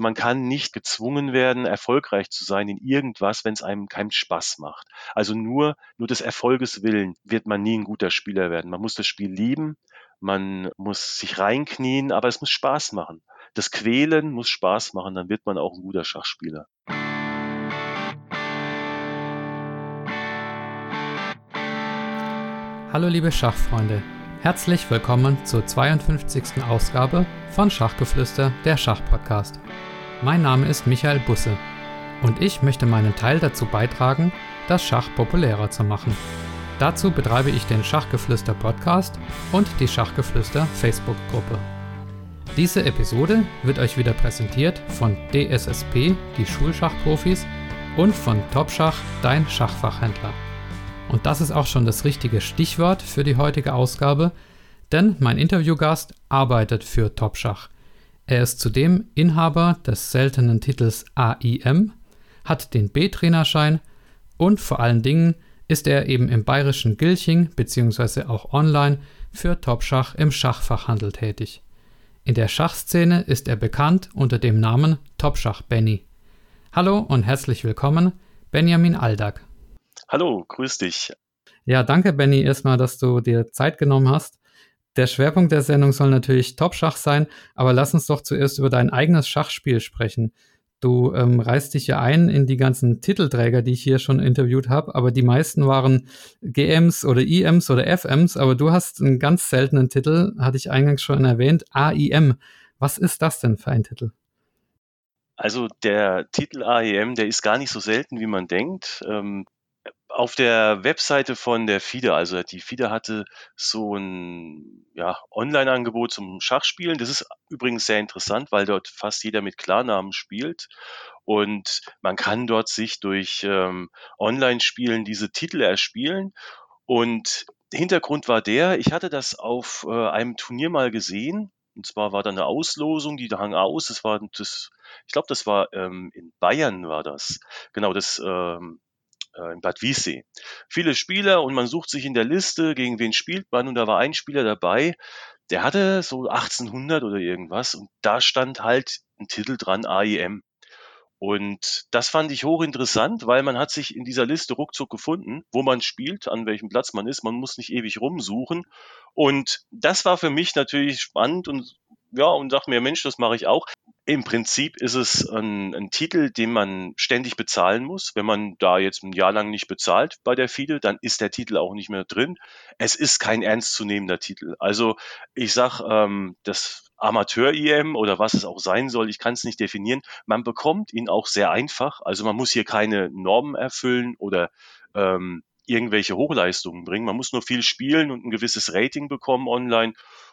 Man kann nicht gezwungen werden, erfolgreich zu sein in irgendwas, wenn es einem keinen Spaß macht. Also nur, nur des Erfolges willen wird man nie ein guter Spieler werden. Man muss das Spiel lieben, man muss sich reinknien, aber es muss Spaß machen. Das Quälen muss Spaß machen, dann wird man auch ein guter Schachspieler. Hallo liebe Schachfreunde, herzlich willkommen zur 52. Ausgabe von Schachgeflüster, der Schachpodcast. Mein Name ist Michael Busse und ich möchte meinen Teil dazu beitragen, das Schach populärer zu machen. Dazu betreibe ich den Schachgeflüster Podcast und die Schachgeflüster Facebook-Gruppe. Diese Episode wird euch wieder präsentiert von DSSP, die Schulschachprofis, und von Topschach, dein Schachfachhändler. Und das ist auch schon das richtige Stichwort für die heutige Ausgabe, denn mein Interviewgast arbeitet für Topschach. Er ist zudem Inhaber des seltenen Titels AIM, hat den B-Trainerschein und vor allen Dingen ist er eben im bayerischen Gilching bzw. auch online für Topschach im Schachfachhandel tätig. In der Schachszene ist er bekannt unter dem Namen Topschach Benny. Hallo und herzlich willkommen, Benjamin Aldag. Hallo, grüß dich. Ja, danke Benny erstmal, dass du dir Zeit genommen hast. Der Schwerpunkt der Sendung soll natürlich Top-Schach sein, aber lass uns doch zuerst über dein eigenes Schachspiel sprechen. Du ähm, reißt dich ja ein in die ganzen Titelträger, die ich hier schon interviewt habe, aber die meisten waren GMs oder IMs oder FMs, aber du hast einen ganz seltenen Titel, hatte ich eingangs schon erwähnt, AIM. Was ist das denn für ein Titel? Also der Titel AEM, der ist gar nicht so selten, wie man denkt. Ähm, auf der Webseite von der FIDE, also die FIDE hatte so ein ja, Online-Angebot zum Schachspielen. Das ist übrigens sehr interessant, weil dort fast jeder mit Klarnamen spielt. Und man kann dort sich durch ähm, Online-Spielen diese Titel erspielen. Und Hintergrund war der, ich hatte das auf äh, einem Turnier mal gesehen. Und zwar war da eine Auslosung, die da hang aus. Das war das, ich glaube, das war ähm, in Bayern war das. Genau, das ähm, äh, in Bad Wiessee. Viele Spieler und man sucht sich in der Liste, gegen wen spielt man und da war ein Spieler dabei, der hatte so 1800 oder irgendwas und da stand halt ein Titel dran, AIM. Und das fand ich hochinteressant, weil man hat sich in dieser Liste ruckzuck gefunden, wo man spielt, an welchem Platz man ist. Man muss nicht ewig rumsuchen. Und das war für mich natürlich spannend und ja, und sag mir, Mensch, das mache ich auch. Im Prinzip ist es ein, ein, Titel, den man ständig bezahlen muss. Wenn man da jetzt ein Jahr lang nicht bezahlt bei der FIDE, dann ist der Titel auch nicht mehr drin. Es ist kein ernstzunehmender Titel. Also ich sag, ähm, das Amateur-EM oder was es auch sein soll, ich kann es nicht definieren. Man bekommt ihn auch sehr einfach. Also man muss hier keine Normen erfüllen oder ähm, irgendwelche Hochleistungen bringen. Man muss nur viel spielen und ein gewisses Rating bekommen online.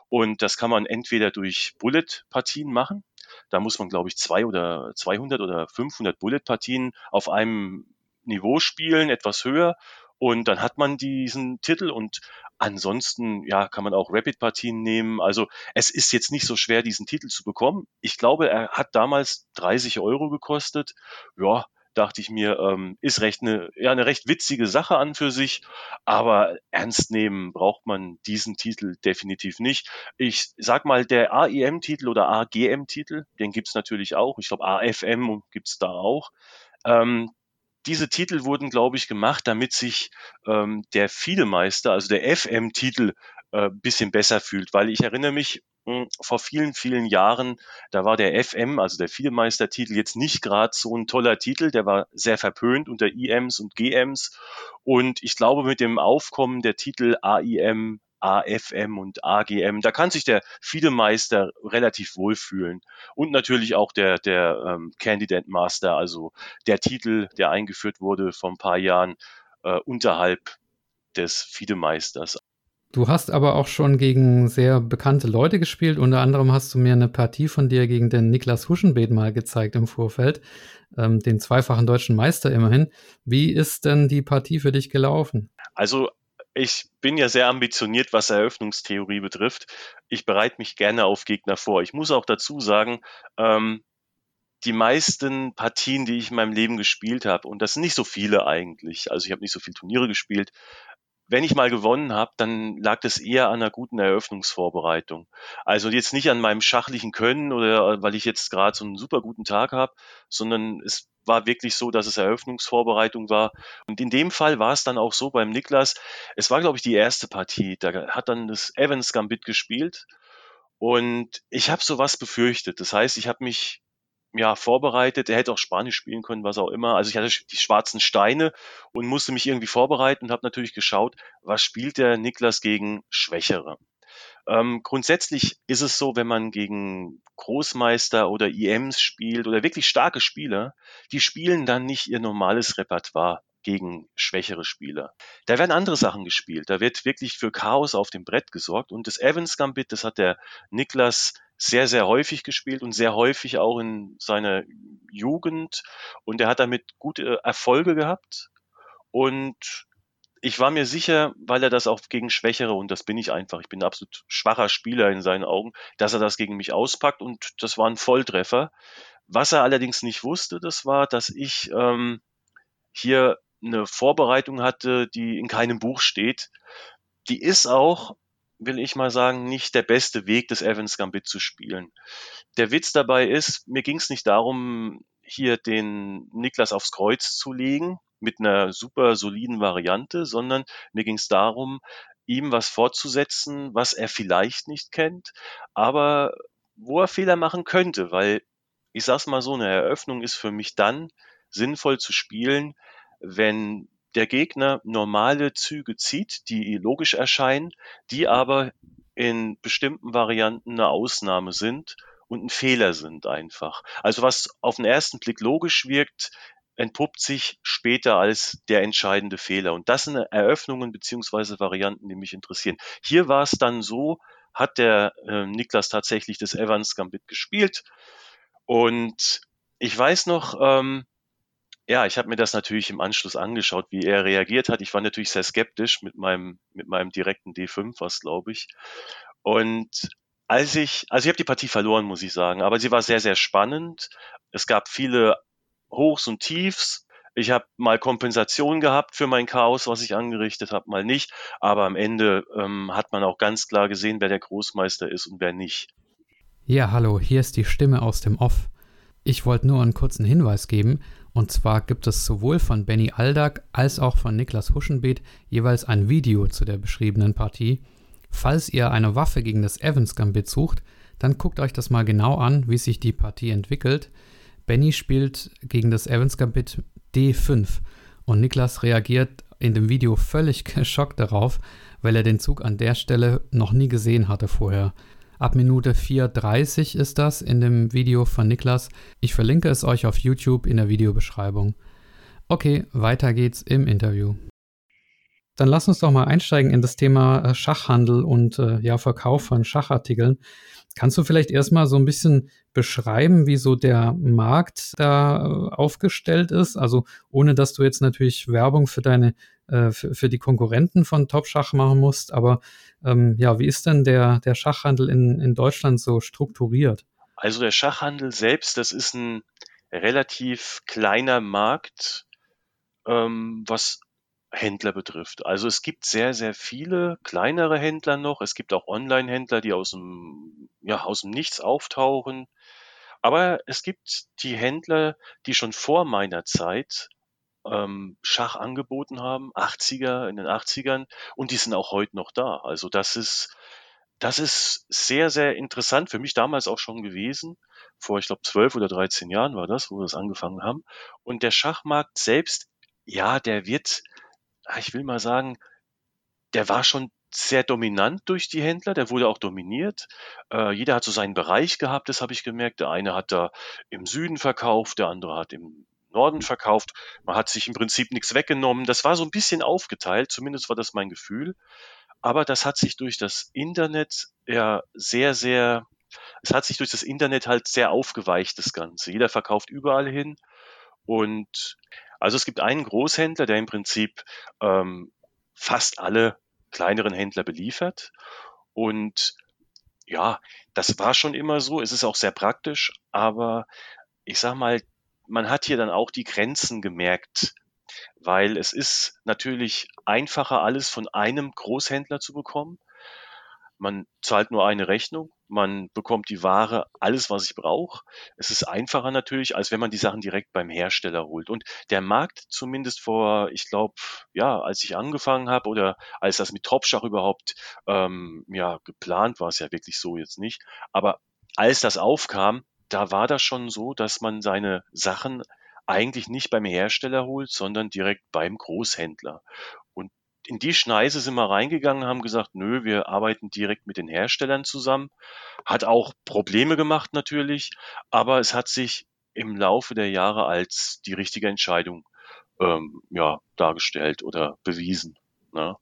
Und das kann man entweder durch Bullet-Partien machen. Da muss man, glaube ich, zwei oder 200 oder 500 Bullet-Partien auf einem Niveau spielen, etwas höher. Und dann hat man diesen Titel und ansonsten, ja, kann man auch Rapid-Partien nehmen. Also es ist jetzt nicht so schwer, diesen Titel zu bekommen. Ich glaube, er hat damals 30 Euro gekostet. Ja, dachte ich mir, ähm, ist recht eine, ja, eine recht witzige Sache an für sich, aber ernst nehmen braucht man diesen Titel definitiv nicht. Ich sag mal, der AEM-Titel oder AGM-Titel, den gibt's natürlich auch. Ich glaube, AFM gibt's da auch. Ähm, diese Titel wurden, glaube ich, gemacht, damit sich ähm, der Fiedemeister, also der FM-Titel, äh, bisschen besser fühlt, weil ich erinnere mich, vor vielen, vielen Jahren, da war der FM, also der Vielmeistertitel, jetzt nicht gerade so ein toller Titel, der war sehr verpönt unter IMs und GMs. Und ich glaube, mit dem Aufkommen der Titel AIM, AFM und AGM, da kann sich der Fiedemeister relativ wohlfühlen. Und natürlich auch der, der ähm, Candidate Master, also der Titel, der eingeführt wurde vor ein paar Jahren äh, unterhalb des Fidemeisters. Du hast aber auch schon gegen sehr bekannte Leute gespielt. Unter anderem hast du mir eine Partie von dir gegen den Niklas Huschenbeet mal gezeigt im Vorfeld, ähm, den zweifachen deutschen Meister immerhin. Wie ist denn die Partie für dich gelaufen? Also ich bin ja sehr ambitioniert, was Eröffnungstheorie betrifft. Ich bereite mich gerne auf Gegner vor. Ich muss auch dazu sagen, ähm, die meisten Partien, die ich in meinem Leben gespielt habe, und das sind nicht so viele eigentlich, also ich habe nicht so viele Turniere gespielt, wenn ich mal gewonnen habe, dann lag das eher an einer guten Eröffnungsvorbereitung. Also jetzt nicht an meinem schachlichen Können oder weil ich jetzt gerade so einen super guten Tag habe, sondern es war wirklich so, dass es Eröffnungsvorbereitung war. Und in dem Fall war es dann auch so beim Niklas. Es war, glaube ich, die erste Partie. Da hat dann das Evans Gambit gespielt. Und ich habe sowas befürchtet. Das heißt, ich habe mich ja, vorbereitet. Er hätte auch Spanisch spielen können, was auch immer. Also ich hatte die schwarzen Steine und musste mich irgendwie vorbereiten und habe natürlich geschaut, was spielt der Niklas gegen Schwächere. Ähm, grundsätzlich ist es so, wenn man gegen Großmeister oder IMs spielt oder wirklich starke Spieler, die spielen dann nicht ihr normales Repertoire gegen schwächere Spieler. Da werden andere Sachen gespielt. Da wird wirklich für Chaos auf dem Brett gesorgt. Und das Evans Gambit, das hat der Niklas sehr, sehr häufig gespielt und sehr häufig auch in seiner Jugend. Und er hat damit gute Erfolge gehabt. Und ich war mir sicher, weil er das auch gegen Schwächere, und das bin ich einfach, ich bin ein absolut schwacher Spieler in seinen Augen, dass er das gegen mich auspackt und das war ein Volltreffer. Was er allerdings nicht wusste, das war, dass ich ähm, hier eine Vorbereitung hatte, die in keinem Buch steht. Die ist auch will ich mal sagen, nicht der beste Weg, das Evans Gambit zu spielen. Der Witz dabei ist, mir ging es nicht darum, hier den Niklas aufs Kreuz zu legen mit einer super soliden Variante, sondern mir ging es darum, ihm was fortzusetzen, was er vielleicht nicht kennt, aber wo er Fehler machen könnte, weil ich sag's mal so, eine Eröffnung ist für mich dann sinnvoll zu spielen, wenn der Gegner normale Züge zieht, die logisch erscheinen, die aber in bestimmten Varianten eine Ausnahme sind und ein Fehler sind einfach. Also was auf den ersten Blick logisch wirkt, entpuppt sich später als der entscheidende Fehler. Und das sind Eröffnungen beziehungsweise Varianten, die mich interessieren. Hier war es dann so, hat der äh, Niklas tatsächlich das Evans Gambit gespielt. Und ich weiß noch, ähm, ja, ich habe mir das natürlich im Anschluss angeschaut, wie er reagiert hat. Ich war natürlich sehr skeptisch mit meinem, mit meinem direkten D5, was glaube ich. Und als ich, also ich habe die Partie verloren, muss ich sagen, aber sie war sehr, sehr spannend. Es gab viele Hochs und Tiefs. Ich habe mal Kompensation gehabt für mein Chaos, was ich angerichtet habe, mal nicht. Aber am Ende ähm, hat man auch ganz klar gesehen, wer der Großmeister ist und wer nicht. Ja, hallo, hier ist die Stimme aus dem Off. Ich wollte nur einen kurzen Hinweis geben. Und zwar gibt es sowohl von Benny Aldag als auch von Niklas Huschenbeet jeweils ein Video zu der beschriebenen Partie. Falls ihr eine Waffe gegen das Evans Gambit sucht, dann guckt euch das mal genau an, wie sich die Partie entwickelt. Benny spielt gegen das Evans Gambit D5 und Niklas reagiert in dem Video völlig geschockt darauf, weil er den Zug an der Stelle noch nie gesehen hatte vorher. Ab Minute 4.30 ist das in dem Video von Niklas. Ich verlinke es euch auf YouTube in der Videobeschreibung. Okay, weiter geht's im Interview. Dann lass uns doch mal einsteigen in das Thema äh, Schachhandel und äh, ja, Verkauf von Schachartikeln. Kannst du vielleicht erstmal so ein bisschen beschreiben, wie so der Markt da äh, aufgestellt ist? Also ohne dass du jetzt natürlich Werbung für deine äh, für, für, die Konkurrenten von Top Schach machen musst. Aber ähm, ja, wie ist denn der, der Schachhandel in, in Deutschland so strukturiert? Also der Schachhandel selbst, das ist ein relativ kleiner Markt, ähm, was Händler betrifft. Also es gibt sehr, sehr viele kleinere Händler noch. Es gibt auch Online-Händler, die aus dem, ja, aus dem Nichts auftauchen. Aber es gibt die Händler, die schon vor meiner Zeit ähm, Schach angeboten haben, 80er, in den 80ern, und die sind auch heute noch da. Also das ist, das ist sehr, sehr interessant für mich damals auch schon gewesen. Vor, ich glaube, zwölf oder 13 Jahren war das, wo wir das angefangen haben. Und der Schachmarkt selbst, ja, der wird, ah, ich will mal sagen, der war schon sehr dominant durch die Händler, der wurde auch dominiert. Äh, jeder hat so seinen Bereich gehabt, das habe ich gemerkt. Der eine hat da im Süden verkauft, der andere hat im Norden verkauft. Man hat sich im Prinzip nichts weggenommen. Das war so ein bisschen aufgeteilt, zumindest war das mein Gefühl. Aber das hat sich durch das Internet ja sehr, sehr, es hat sich durch das Internet halt sehr aufgeweicht, das Ganze. Jeder verkauft überall hin. Und also es gibt einen Großhändler, der im Prinzip ähm, fast alle kleineren Händler beliefert. Und ja, das war schon immer so. Es ist auch sehr praktisch, aber ich sag mal, man hat hier dann auch die Grenzen gemerkt. weil es ist natürlich einfacher, alles von einem Großhändler zu bekommen. Man zahlt nur eine Rechnung, man bekommt die Ware, alles, was ich brauche. Es ist einfacher natürlich, als wenn man die Sachen direkt beim Hersteller holt. Und der Markt, zumindest vor, ich glaube, ja, als ich angefangen habe oder als das mit Topschach überhaupt ähm, ja, geplant war, es ja wirklich so jetzt nicht. Aber als das aufkam, da war das schon so, dass man seine Sachen eigentlich nicht beim Hersteller holt, sondern direkt beim Großhändler. Und in die Schneise sind wir reingegangen, haben gesagt, nö, wir arbeiten direkt mit den Herstellern zusammen. Hat auch Probleme gemacht natürlich, aber es hat sich im Laufe der Jahre als die richtige Entscheidung ähm, ja, dargestellt oder bewiesen. Ne?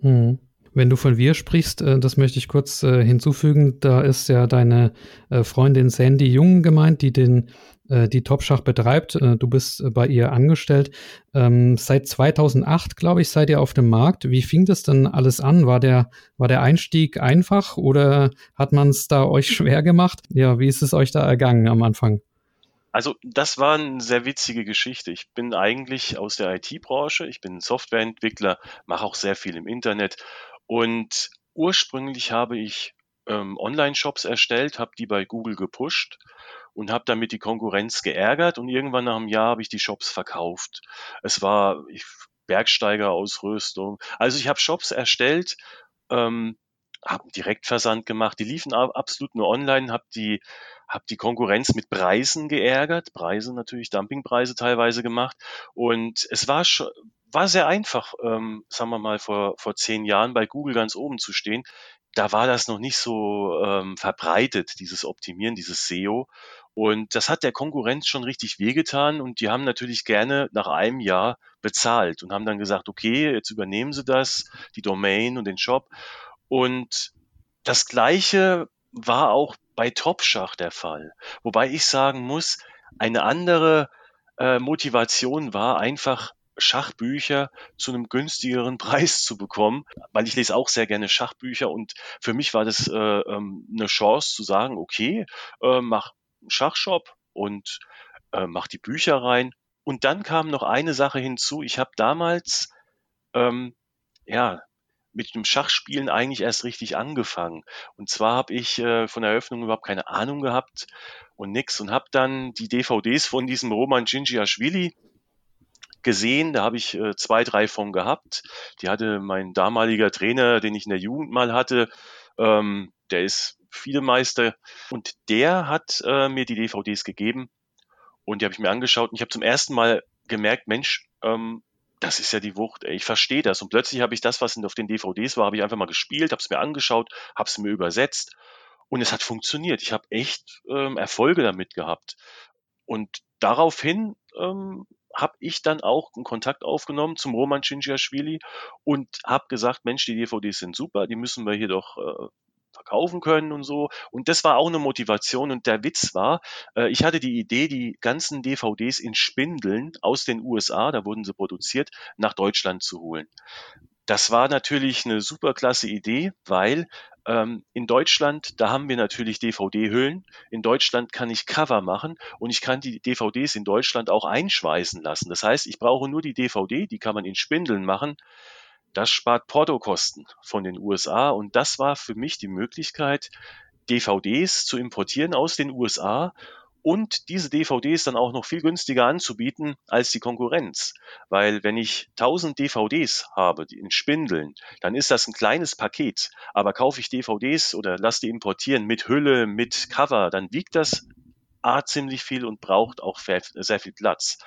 Hm. Wenn du von wir sprichst, äh, das möchte ich kurz äh, hinzufügen, da ist ja deine äh, Freundin Sandy Jung gemeint, die den die Topschach betreibt. Du bist bei ihr angestellt. Ähm, seit 2008, glaube ich, seid ihr auf dem Markt. Wie fing das denn alles an? War der, war der Einstieg einfach oder hat man es da euch schwer gemacht? Ja, wie ist es euch da ergangen am Anfang? Also das war eine sehr witzige Geschichte. Ich bin eigentlich aus der IT-Branche, ich bin Softwareentwickler, mache auch sehr viel im Internet und ursprünglich habe ich ähm, Online-Shops erstellt, habe die bei Google gepusht und habe damit die Konkurrenz geärgert und irgendwann nach einem Jahr habe ich die Shops verkauft. Es war Bergsteigerausrüstung. Also ich habe Shops erstellt, ähm, habe Direktversand gemacht, die liefen absolut nur online, habe die habe die Konkurrenz mit Preisen geärgert, Preise natürlich Dumpingpreise teilweise gemacht und es war schon war sehr einfach, ähm, sagen wir mal vor vor zehn Jahren bei Google ganz oben zu stehen. Da war das noch nicht so ähm, verbreitet, dieses Optimieren, dieses SEO. Und das hat der Konkurrenz schon richtig wehgetan und die haben natürlich gerne nach einem Jahr bezahlt und haben dann gesagt, okay, jetzt übernehmen sie das, die Domain und den Shop. Und das Gleiche war auch bei Topschach der Fall. Wobei ich sagen muss, eine andere äh, Motivation war einfach Schachbücher zu einem günstigeren Preis zu bekommen, weil ich lese auch sehr gerne Schachbücher und für mich war das äh, ähm, eine Chance zu sagen, okay, äh, mach Schachshop und äh, mache die Bücher rein. Und dann kam noch eine Sache hinzu. Ich habe damals ähm, ja mit dem Schachspielen eigentlich erst richtig angefangen. Und zwar habe ich äh, von der Eröffnung überhaupt keine Ahnung gehabt und nix und habe dann die DVDs von diesem Roman Gingiaschwili gesehen. Da habe ich äh, zwei, drei von gehabt. Die hatte mein damaliger Trainer, den ich in der Jugend mal hatte. Ähm, der ist Fiedemeister. Und der hat äh, mir die DVDs gegeben und die habe ich mir angeschaut und ich habe zum ersten Mal gemerkt, Mensch, ähm, das ist ja die Wucht, ey, ich verstehe das. Und plötzlich habe ich das, was auf den DVDs war, habe ich einfach mal gespielt, habe es mir angeschaut, habe es mir übersetzt und es hat funktioniert. Ich habe echt ähm, Erfolge damit gehabt. Und daraufhin ähm, habe ich dann auch einen Kontakt aufgenommen zum Roman Cingiaschwili und habe gesagt, Mensch, die DVDs sind super, die müssen wir hier doch äh, verkaufen können und so. Und das war auch eine Motivation. Und der Witz war, äh, ich hatte die Idee, die ganzen DVDs in Spindeln aus den USA, da wurden sie produziert, nach Deutschland zu holen. Das war natürlich eine super klasse Idee, weil in Deutschland, da haben wir natürlich DVD-Hüllen. In Deutschland kann ich Cover machen und ich kann die DVDs in Deutschland auch einschweißen lassen. Das heißt, ich brauche nur die DVD, die kann man in Spindeln machen. Das spart Portokosten von den USA und das war für mich die Möglichkeit, DVDs zu importieren aus den USA und diese DVDs dann auch noch viel günstiger anzubieten als die Konkurrenz. Weil wenn ich 1000 DVDs habe in Spindeln, dann ist das ein kleines Paket. Aber kaufe ich DVDs oder lasse die importieren mit Hülle, mit Cover, dann wiegt das A ziemlich viel und braucht auch sehr viel Platz.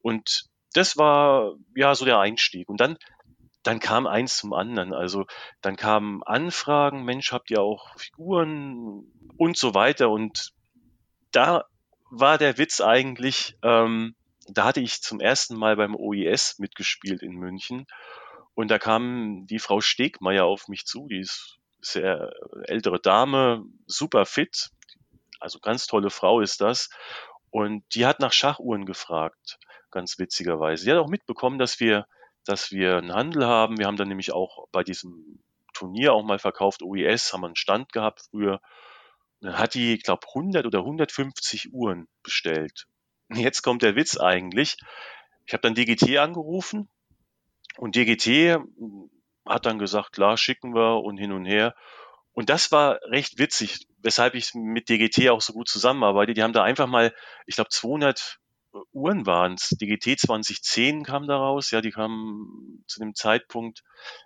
Und das war ja so der Einstieg. Und dann dann kam eins zum anderen. Also dann kamen Anfragen, Mensch, habt ihr auch Figuren und so weiter. Und da war der Witz eigentlich, ähm, da hatte ich zum ersten Mal beim OIS mitgespielt in München. Und da kam die Frau Stegmeier auf mich zu, die ist sehr ältere Dame, super fit, also ganz tolle Frau ist das. Und die hat nach Schachuhren gefragt, ganz witzigerweise. Sie hat auch mitbekommen, dass wir dass wir einen Handel haben. Wir haben dann nämlich auch bei diesem Turnier auch mal verkauft, OES, haben einen Stand gehabt früher. Dann hat die, ich glaube, 100 oder 150 Uhren bestellt. Jetzt kommt der Witz eigentlich. ich habe dann DGT angerufen und DGT hat dann gesagt, klar, schicken wir und hin und her. Und das war recht witzig, weshalb ich mit DGT auch so gut zusammenarbeite. Die haben da einfach mal, ich glaube, 200 Uhren waren es. DGT 2010 kam da raus. Ja, die kamen zu dem Zeitpunkt,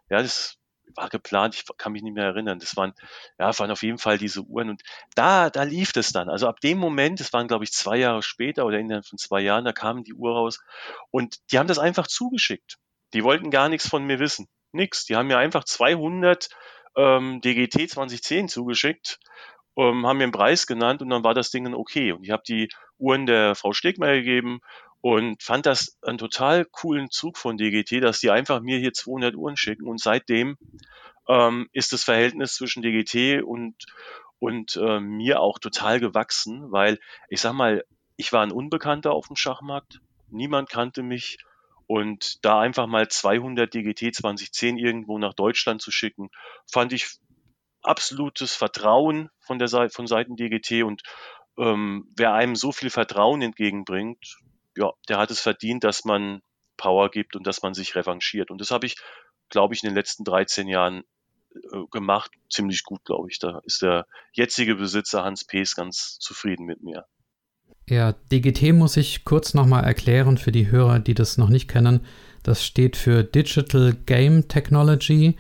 ja, das war geplant, ich kann mich nicht mehr erinnern. Das waren, ja, waren auf jeden Fall diese Uhren. Und da, da lief es dann. Also ab dem Moment, das waren, glaube ich, zwei Jahre später oder innerhalb von zwei Jahren, da kam die Uhr raus. Und die haben das einfach zugeschickt. Die wollten gar nichts von mir wissen. Nix. Die haben mir einfach 200 ähm, DGT 2010 zugeschickt, ähm, haben mir einen Preis genannt und dann war das Ding okay. Und ich habe die Uhren der Frau Stegmeier gegeben und fand das einen total coolen Zug von DGT, dass die einfach mir hier 200 Uhren schicken. Und seitdem ähm, ist das Verhältnis zwischen DGT und und äh, mir auch total gewachsen, weil ich sag mal, ich war ein Unbekannter auf dem Schachmarkt, niemand kannte mich. Und da einfach mal 200 DGT 2010 irgendwo nach Deutschland zu schicken, fand ich absolutes Vertrauen von der Seite, von Seiten DGT und ähm, wer einem so viel Vertrauen entgegenbringt, ja, der hat es verdient, dass man Power gibt und dass man sich revanchiert. Und das habe ich, glaube ich, in den letzten 13 Jahren äh, gemacht. Ziemlich gut, glaube ich. Da ist der jetzige Besitzer Hans Pees ganz zufrieden mit mir. Ja, DGT muss ich kurz nochmal erklären für die Hörer, die das noch nicht kennen. Das steht für Digital Game Technology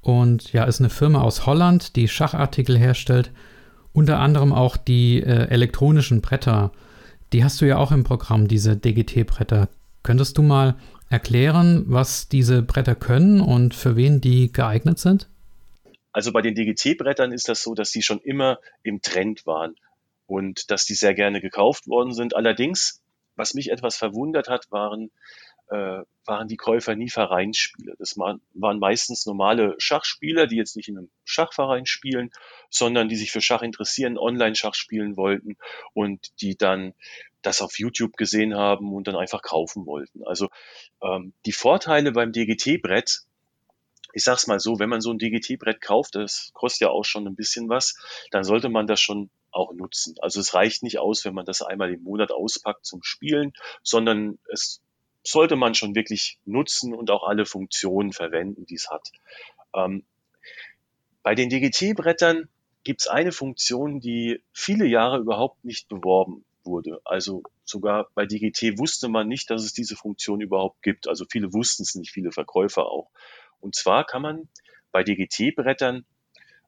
und ja, ist eine Firma aus Holland, die Schachartikel herstellt, unter anderem auch die äh, elektronischen Bretter. Die hast du ja auch im Programm, diese DGT-Bretter. Könntest du mal erklären, was diese Bretter können und für wen die geeignet sind? Also bei den DGT-Brettern ist das so, dass sie schon immer im Trend waren und dass die sehr gerne gekauft worden sind. Allerdings, was mich etwas verwundert hat, waren, äh, waren die Käufer nie Vereinsspieler. Das waren, meistens normale Schachspieler, die jetzt nicht in einem Schachverein spielen, sondern die sich für Schach interessieren, Online-Schach spielen wollten und die dann das auf YouTube gesehen haben und dann einfach kaufen wollten. Also ähm, die Vorteile beim DGT-Brett ich sag's mal so, wenn man so ein DGT-Brett kauft, das kostet ja auch schon ein bisschen was, dann sollte man das schon auch nutzen. Also es reicht nicht aus, wenn man das einmal im Monat auspackt zum Spielen, sondern es sollte man schon wirklich nutzen und auch alle Funktionen verwenden, die es hat. Ähm, bei den DGT-Brettern gibt es eine Funktion, die viele Jahre überhaupt nicht beworben wurde. Also sogar bei DGT wusste man nicht, dass es diese Funktion überhaupt gibt. Also viele wussten es nicht, viele Verkäufer auch. Und zwar kann man bei DGT-Brettern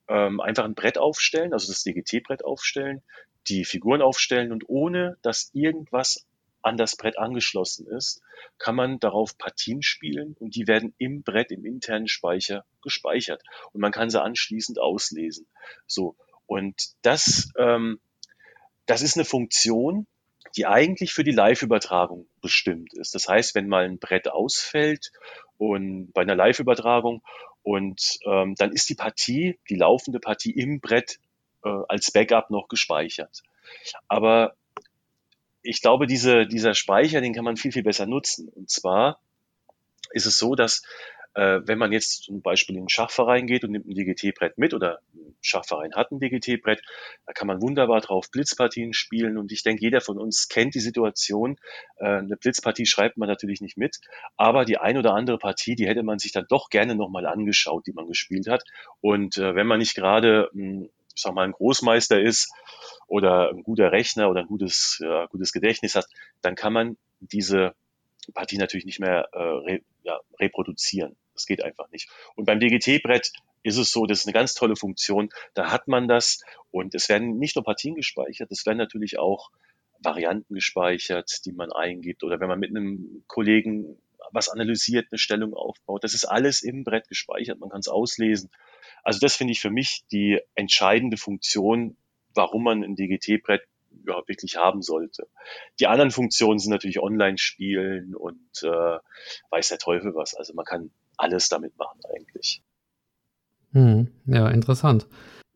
ähm, einfach ein Brett aufstellen, also das DGT-Brett aufstellen, die Figuren aufstellen und ohne dass irgendwas an das Brett angeschlossen ist, kann man darauf Partien spielen und die werden im Brett, im internen Speicher gespeichert und man kann sie anschließend auslesen. So und das, ähm, das ist eine Funktion, die eigentlich für die Live-Übertragung bestimmt ist. Das heißt, wenn mal ein Brett ausfällt und bei einer Live-Übertragung und ähm, dann ist die Partie, die laufende Partie im Brett äh, als Backup noch gespeichert. Aber ich glaube, diese, dieser Speicher, den kann man viel, viel besser nutzen. Und zwar ist es so, dass äh, wenn man jetzt zum Beispiel in einen Schachverein geht und nimmt ein DGT-Brett mit oder ein Schachverein hat ein DGT-Brett, da kann man wunderbar drauf Blitzpartien spielen und ich denke, jeder von uns kennt die Situation. Äh, eine Blitzpartie schreibt man natürlich nicht mit, aber die ein oder andere Partie, die hätte man sich dann doch gerne nochmal angeschaut, die man gespielt hat. Und äh, wenn man nicht gerade, hm, ich sag mal, ein Großmeister ist oder ein guter Rechner oder ein gutes, ja, gutes Gedächtnis hat, dann kann man diese Partie natürlich nicht mehr äh, re, ja, reproduzieren. Das geht einfach nicht. Und beim DGT-Brett ist es so, das ist eine ganz tolle Funktion. Da hat man das und es werden nicht nur Partien gespeichert, es werden natürlich auch Varianten gespeichert, die man eingibt oder wenn man mit einem Kollegen was analysiert, eine Stellung aufbaut. Das ist alles im Brett gespeichert, man kann es auslesen. Also das finde ich für mich die entscheidende Funktion, warum man ein DGT-Brett ja, wirklich haben sollte. Die anderen Funktionen sind natürlich Online-Spielen und äh, weiß der Teufel was. Also man kann alles damit machen eigentlich. Hm, ja, interessant.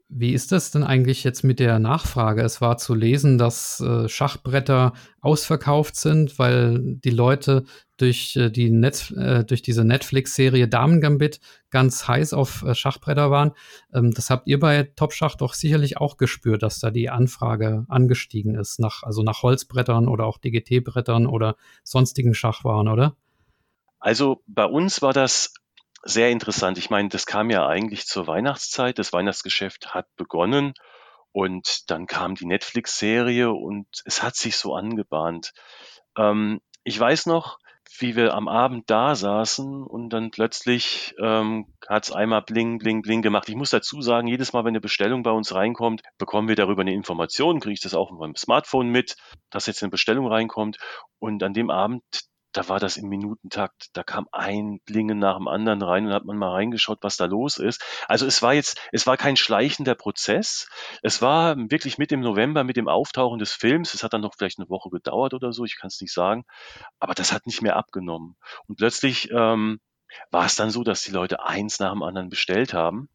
Wie ist das denn eigentlich jetzt mit der Nachfrage? Es war zu lesen, dass äh, Schachbretter ausverkauft sind, weil die Leute durch, äh, die Netz, äh, durch diese Netflix-Serie Damen Gambit ganz heiß auf äh, Schachbretter waren. Ähm, das habt ihr bei Top Schach doch sicherlich auch gespürt, dass da die Anfrage angestiegen ist, nach, also nach Holzbrettern oder auch DGT-Brettern oder sonstigen Schachwaren, oder? Also bei uns war das sehr interessant. Ich meine, das kam ja eigentlich zur Weihnachtszeit. Das Weihnachtsgeschäft hat begonnen und dann kam die Netflix-Serie und es hat sich so angebahnt. Ähm, ich weiß noch, wie wir am Abend da saßen und dann plötzlich ähm, hat es einmal bling, bling, bling gemacht. Ich muss dazu sagen, jedes Mal, wenn eine Bestellung bei uns reinkommt, bekommen wir darüber eine Information, kriege ich das auch auf meinem Smartphone mit, dass jetzt eine Bestellung reinkommt. Und an dem Abend da war das im Minutentakt, da kam ein Blingen nach dem anderen rein und hat man mal reingeschaut, was da los ist. Also es war jetzt, es war kein schleichender Prozess. Es war wirklich mit dem November, mit dem Auftauchen des Films. Es hat dann noch vielleicht eine Woche gedauert oder so, ich kann es nicht sagen. Aber das hat nicht mehr abgenommen. Und plötzlich ähm, war es dann so, dass die Leute eins nach dem anderen bestellt haben.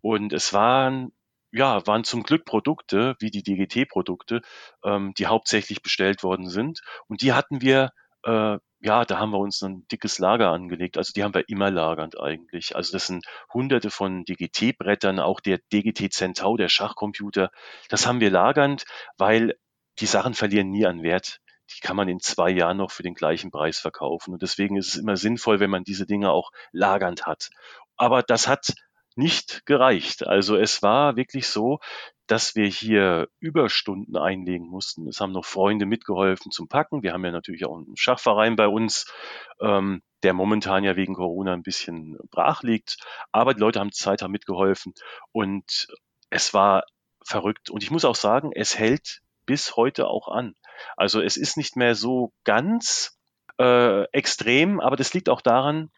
Und es waren ja, waren zum Glück Produkte wie die DGT-Produkte, ähm, die hauptsächlich bestellt worden sind. Und die hatten wir äh, ja, da haben wir uns ein dickes Lager angelegt. Also die haben wir immer lagernd eigentlich. Also das sind hunderte von DGT-Brettern, auch der DGT Centau, der Schachcomputer. Das haben wir lagernd, weil die Sachen verlieren nie an Wert. Die kann man in zwei Jahren noch für den gleichen Preis verkaufen. Und deswegen ist es immer sinnvoll, wenn man diese Dinge auch lagernd hat. Aber das hat nicht gereicht. Also es war wirklich so, dass wir hier Überstunden einlegen mussten. Es haben noch Freunde mitgeholfen zum Packen. Wir haben ja natürlich auch einen Schachverein bei uns, ähm, der momentan ja wegen Corona ein bisschen brach liegt. Aber die Leute haben Zeit, haben mitgeholfen und es war verrückt. Und ich muss auch sagen, es hält bis heute auch an. Also es ist nicht mehr so ganz äh, extrem, aber das liegt auch daran,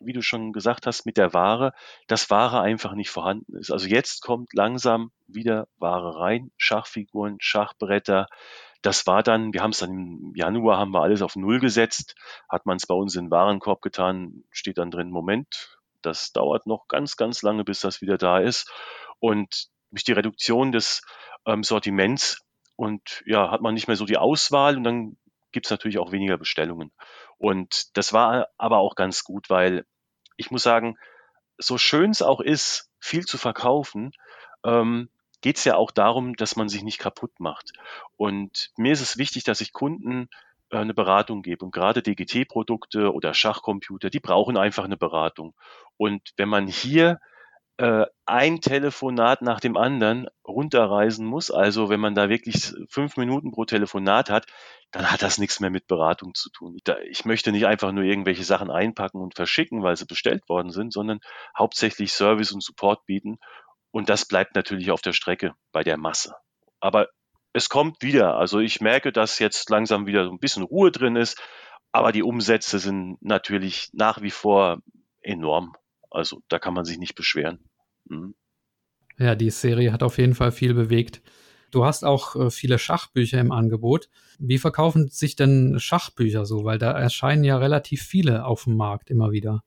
wie du schon gesagt hast, mit der Ware, dass Ware einfach nicht vorhanden ist. Also jetzt kommt langsam wieder Ware rein, Schachfiguren, Schachbretter. Das war dann, wir haben es dann im Januar, haben wir alles auf Null gesetzt, hat man es bei uns in den Warenkorb getan, steht dann drin, Moment, das dauert noch ganz, ganz lange, bis das wieder da ist. Und durch die Reduktion des ähm, Sortiments und ja, hat man nicht mehr so die Auswahl und dann gibt es natürlich auch weniger Bestellungen. Und das war aber auch ganz gut, weil ich muss sagen, so schön es auch ist, viel zu verkaufen, ähm, geht es ja auch darum, dass man sich nicht kaputt macht. Und mir ist es wichtig, dass ich Kunden äh, eine Beratung gebe. Und gerade DGT-Produkte oder Schachcomputer, die brauchen einfach eine Beratung. Und wenn man hier ein Telefonat nach dem anderen runterreisen muss. Also wenn man da wirklich fünf Minuten pro Telefonat hat, dann hat das nichts mehr mit Beratung zu tun. Ich möchte nicht einfach nur irgendwelche Sachen einpacken und verschicken, weil sie bestellt worden sind, sondern hauptsächlich Service und Support bieten. Und das bleibt natürlich auf der Strecke bei der Masse. Aber es kommt wieder. Also ich merke, dass jetzt langsam wieder so ein bisschen Ruhe drin ist. Aber die Umsätze sind natürlich nach wie vor enorm. Also da kann man sich nicht beschweren. Mhm. Ja, die Serie hat auf jeden Fall viel bewegt. Du hast auch äh, viele Schachbücher im Angebot. Wie verkaufen sich denn Schachbücher so? Weil da erscheinen ja relativ viele auf dem Markt immer wieder.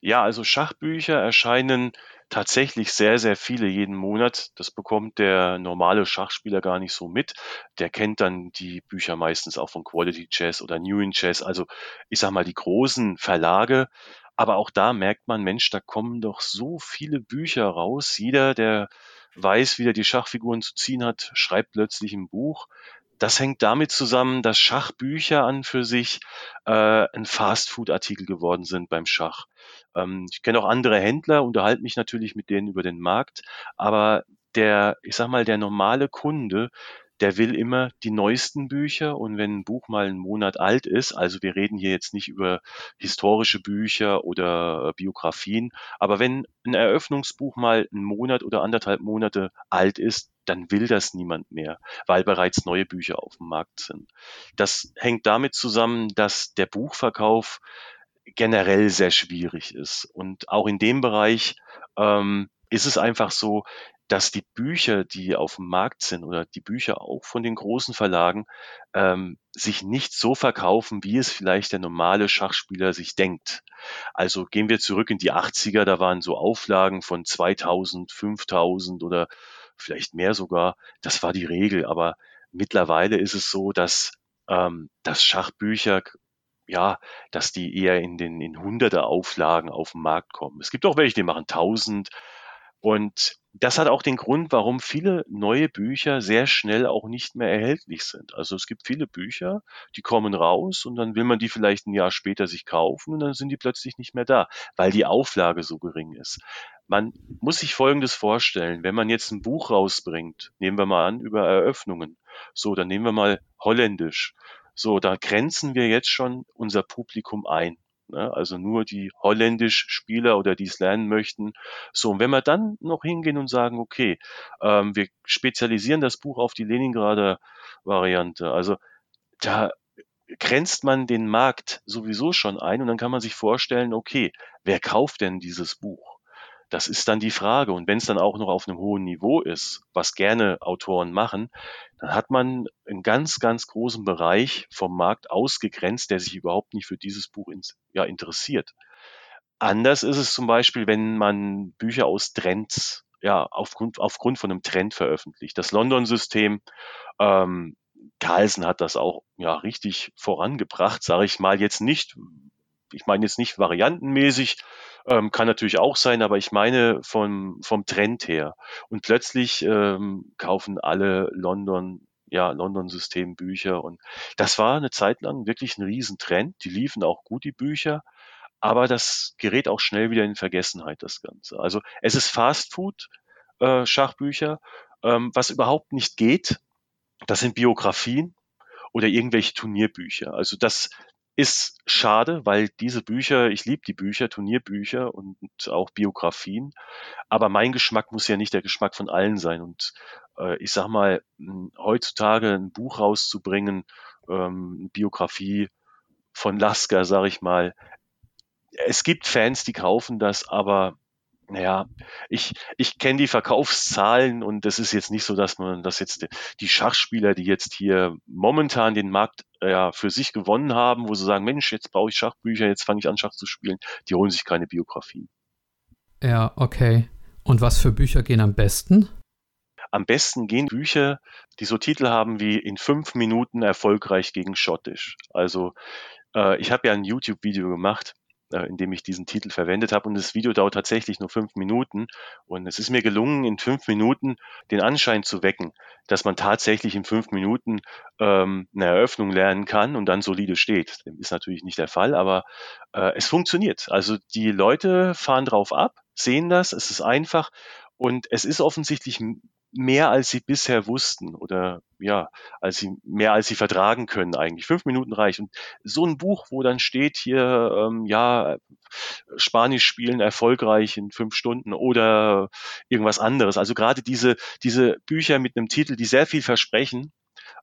Ja, also Schachbücher erscheinen tatsächlich sehr, sehr viele jeden Monat. Das bekommt der normale Schachspieler gar nicht so mit. Der kennt dann die Bücher meistens auch von Quality Chess oder New in Chess. Also ich sag mal, die großen Verlage aber auch da merkt man, Mensch, da kommen doch so viele Bücher raus. Jeder, der weiß, wie er die Schachfiguren zu ziehen hat, schreibt plötzlich ein Buch. Das hängt damit zusammen, dass Schachbücher an für sich äh, ein Fastfood-Artikel geworden sind beim Schach. Ähm, ich kenne auch andere Händler, unterhalte mich natürlich mit denen über den Markt, aber der, ich sag mal, der normale Kunde, der will immer die neuesten Bücher und wenn ein Buch mal einen Monat alt ist, also wir reden hier jetzt nicht über historische Bücher oder Biografien, aber wenn ein Eröffnungsbuch mal einen Monat oder anderthalb Monate alt ist, dann will das niemand mehr, weil bereits neue Bücher auf dem Markt sind. Das hängt damit zusammen, dass der Buchverkauf generell sehr schwierig ist. Und auch in dem Bereich ähm, ist es einfach so, dass die Bücher, die auf dem Markt sind oder die Bücher auch von den großen Verlagen, ähm, sich nicht so verkaufen, wie es vielleicht der normale Schachspieler sich denkt. Also gehen wir zurück in die 80er, da waren so Auflagen von 2000, 5000 oder vielleicht mehr sogar. Das war die Regel. Aber mittlerweile ist es so, dass, ähm, dass Schachbücher ja, dass die eher in den in hunderte Auflagen auf den Markt kommen. Es gibt auch welche, die machen tausend. Und das hat auch den Grund, warum viele neue Bücher sehr schnell auch nicht mehr erhältlich sind. Also es gibt viele Bücher, die kommen raus und dann will man die vielleicht ein Jahr später sich kaufen und dann sind die plötzlich nicht mehr da, weil die Auflage so gering ist. Man muss sich Folgendes vorstellen, wenn man jetzt ein Buch rausbringt, nehmen wir mal an über Eröffnungen. So, dann nehmen wir mal Holländisch. So, da grenzen wir jetzt schon unser Publikum ein. Ne? Also nur die Holländisch-Spieler oder die es lernen möchten. So, und wenn wir dann noch hingehen und sagen, okay, ähm, wir spezialisieren das Buch auf die Leningrader Variante, also da grenzt man den Markt sowieso schon ein und dann kann man sich vorstellen, okay, wer kauft denn dieses Buch? Das ist dann die Frage. Und wenn es dann auch noch auf einem hohen Niveau ist, was gerne Autoren machen, dann hat man einen ganz, ganz großen Bereich vom Markt ausgegrenzt, der sich überhaupt nicht für dieses Buch ins, ja, interessiert. Anders ist es zum Beispiel, wenn man Bücher aus Trends, ja, aufgrund, aufgrund von einem Trend veröffentlicht. Das London-System, ähm, Carlsen hat das auch ja richtig vorangebracht, sage ich mal jetzt nicht. Ich meine jetzt nicht variantenmäßig, ähm, kann natürlich auch sein, aber ich meine vom, vom Trend her. Und plötzlich ähm, kaufen alle London ja, London-System Bücher und das war eine Zeit lang wirklich ein Riesentrend. Die liefen auch gut, die Bücher, aber das gerät auch schnell wieder in Vergessenheit, das Ganze. Also es ist Fastfood, äh, Schachbücher. Ähm, was überhaupt nicht geht, das sind Biografien oder irgendwelche Turnierbücher. Also das, ist schade, weil diese Bücher, ich liebe die Bücher, Turnierbücher und auch Biografien, aber mein Geschmack muss ja nicht der Geschmack von allen sein. Und äh, ich sag mal, heutzutage ein Buch rauszubringen, ähm, Biografie von Lasker, sag ich mal, es gibt Fans, die kaufen das, aber naja, ich, ich kenne die Verkaufszahlen und das ist jetzt nicht so, dass man, dass jetzt die Schachspieler, die jetzt hier momentan den Markt ja, für sich gewonnen haben, wo sie sagen, Mensch, jetzt brauche ich Schachbücher, jetzt fange ich an, Schach zu spielen, die holen sich keine Biografien. Ja, okay. Und was für Bücher gehen am besten? Am besten gehen Bücher, die so Titel haben wie in fünf Minuten erfolgreich gegen Schottisch. Also äh, ich habe ja ein YouTube-Video gemacht, äh, in dem ich diesen Titel verwendet habe. Und das Video dauert tatsächlich nur fünf Minuten. Und es ist mir gelungen, in fünf Minuten den Anschein zu wecken, dass man tatsächlich in fünf Minuten ähm, eine Eröffnung lernen kann und dann solide steht. Das ist natürlich nicht der Fall, aber äh, es funktioniert. Also die Leute fahren drauf ab, sehen das, es ist einfach und es ist offensichtlich mehr als sie bisher wussten oder ja, als sie mehr als sie vertragen können eigentlich. Fünf Minuten reicht. Und so ein Buch, wo dann steht hier, ähm, ja, Spanisch spielen erfolgreich in fünf Stunden oder irgendwas anderes. Also gerade diese, diese Bücher mit einem Titel, die sehr viel versprechen,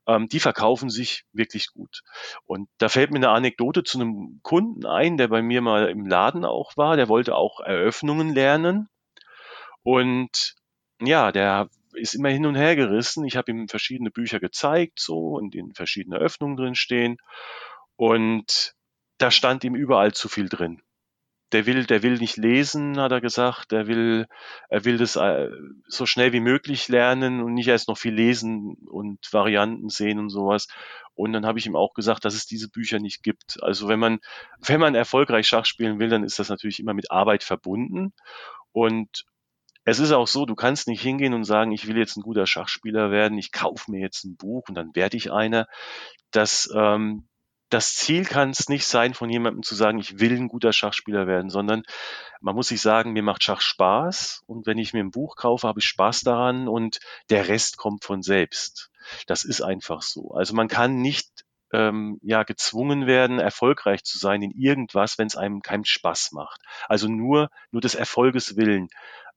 ähm, die verkaufen sich wirklich gut. Und da fällt mir eine Anekdote zu einem Kunden ein, der bei mir mal im Laden auch war. Der wollte auch Eröffnungen lernen. Und ja, der ist immer hin und her gerissen. Ich habe ihm verschiedene Bücher gezeigt, so, in denen verschiedene Öffnungen drin stehen. Und da stand ihm überall zu viel drin. Der will, der will nicht lesen, hat er gesagt. Er will, er will das äh, so schnell wie möglich lernen und nicht erst noch viel lesen und Varianten sehen und sowas. Und dann habe ich ihm auch gesagt, dass es diese Bücher nicht gibt. Also wenn man, wenn man erfolgreich Schach spielen will, dann ist das natürlich immer mit Arbeit verbunden. Und es ist auch so, du kannst nicht hingehen und sagen, ich will jetzt ein guter Schachspieler werden, ich kaufe mir jetzt ein Buch und dann werde ich einer. Das, ähm, das Ziel kann es nicht sein, von jemandem zu sagen, ich will ein guter Schachspieler werden, sondern man muss sich sagen, mir macht Schach Spaß und wenn ich mir ein Buch kaufe, habe ich Spaß daran und der Rest kommt von selbst. Das ist einfach so. Also man kann nicht ähm, ja gezwungen werden, erfolgreich zu sein in irgendwas, wenn es einem keinen Spaß macht. Also nur nur des Erfolges willen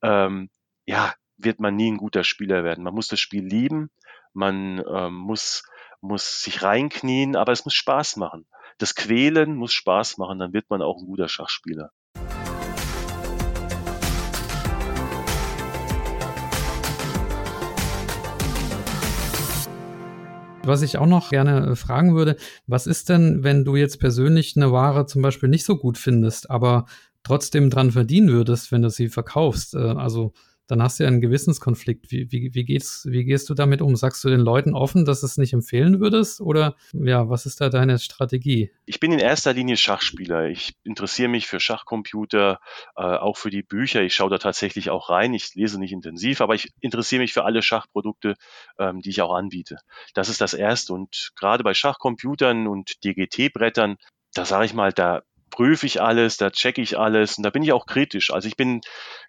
ähm, ja, wird man nie ein guter Spieler werden. Man muss das Spiel lieben, man ähm, muss, muss sich reinknien, aber es muss Spaß machen. Das Quälen muss Spaß machen, dann wird man auch ein guter Schachspieler. Was ich auch noch gerne äh, fragen würde, was ist denn, wenn du jetzt persönlich eine Ware zum Beispiel nicht so gut findest, aber trotzdem dran verdienen würdest, wenn du sie verkaufst. Äh, also dann hast du ja einen Gewissenskonflikt. Wie, wie, wie, geht's, wie gehst du damit um? Sagst du den Leuten offen, dass du es nicht empfehlen würdest? Oder ja, was ist da deine Strategie? Ich bin in erster Linie Schachspieler. Ich interessiere mich für Schachcomputer, äh, auch für die Bücher. Ich schaue da tatsächlich auch rein. Ich lese nicht intensiv, aber ich interessiere mich für alle Schachprodukte, ähm, die ich auch anbiete. Das ist das Erste. Und gerade bei Schachcomputern und DGT-Brettern, da sage ich mal, da prüfe ich alles, da checke ich alles und da bin ich auch kritisch. Also ich bin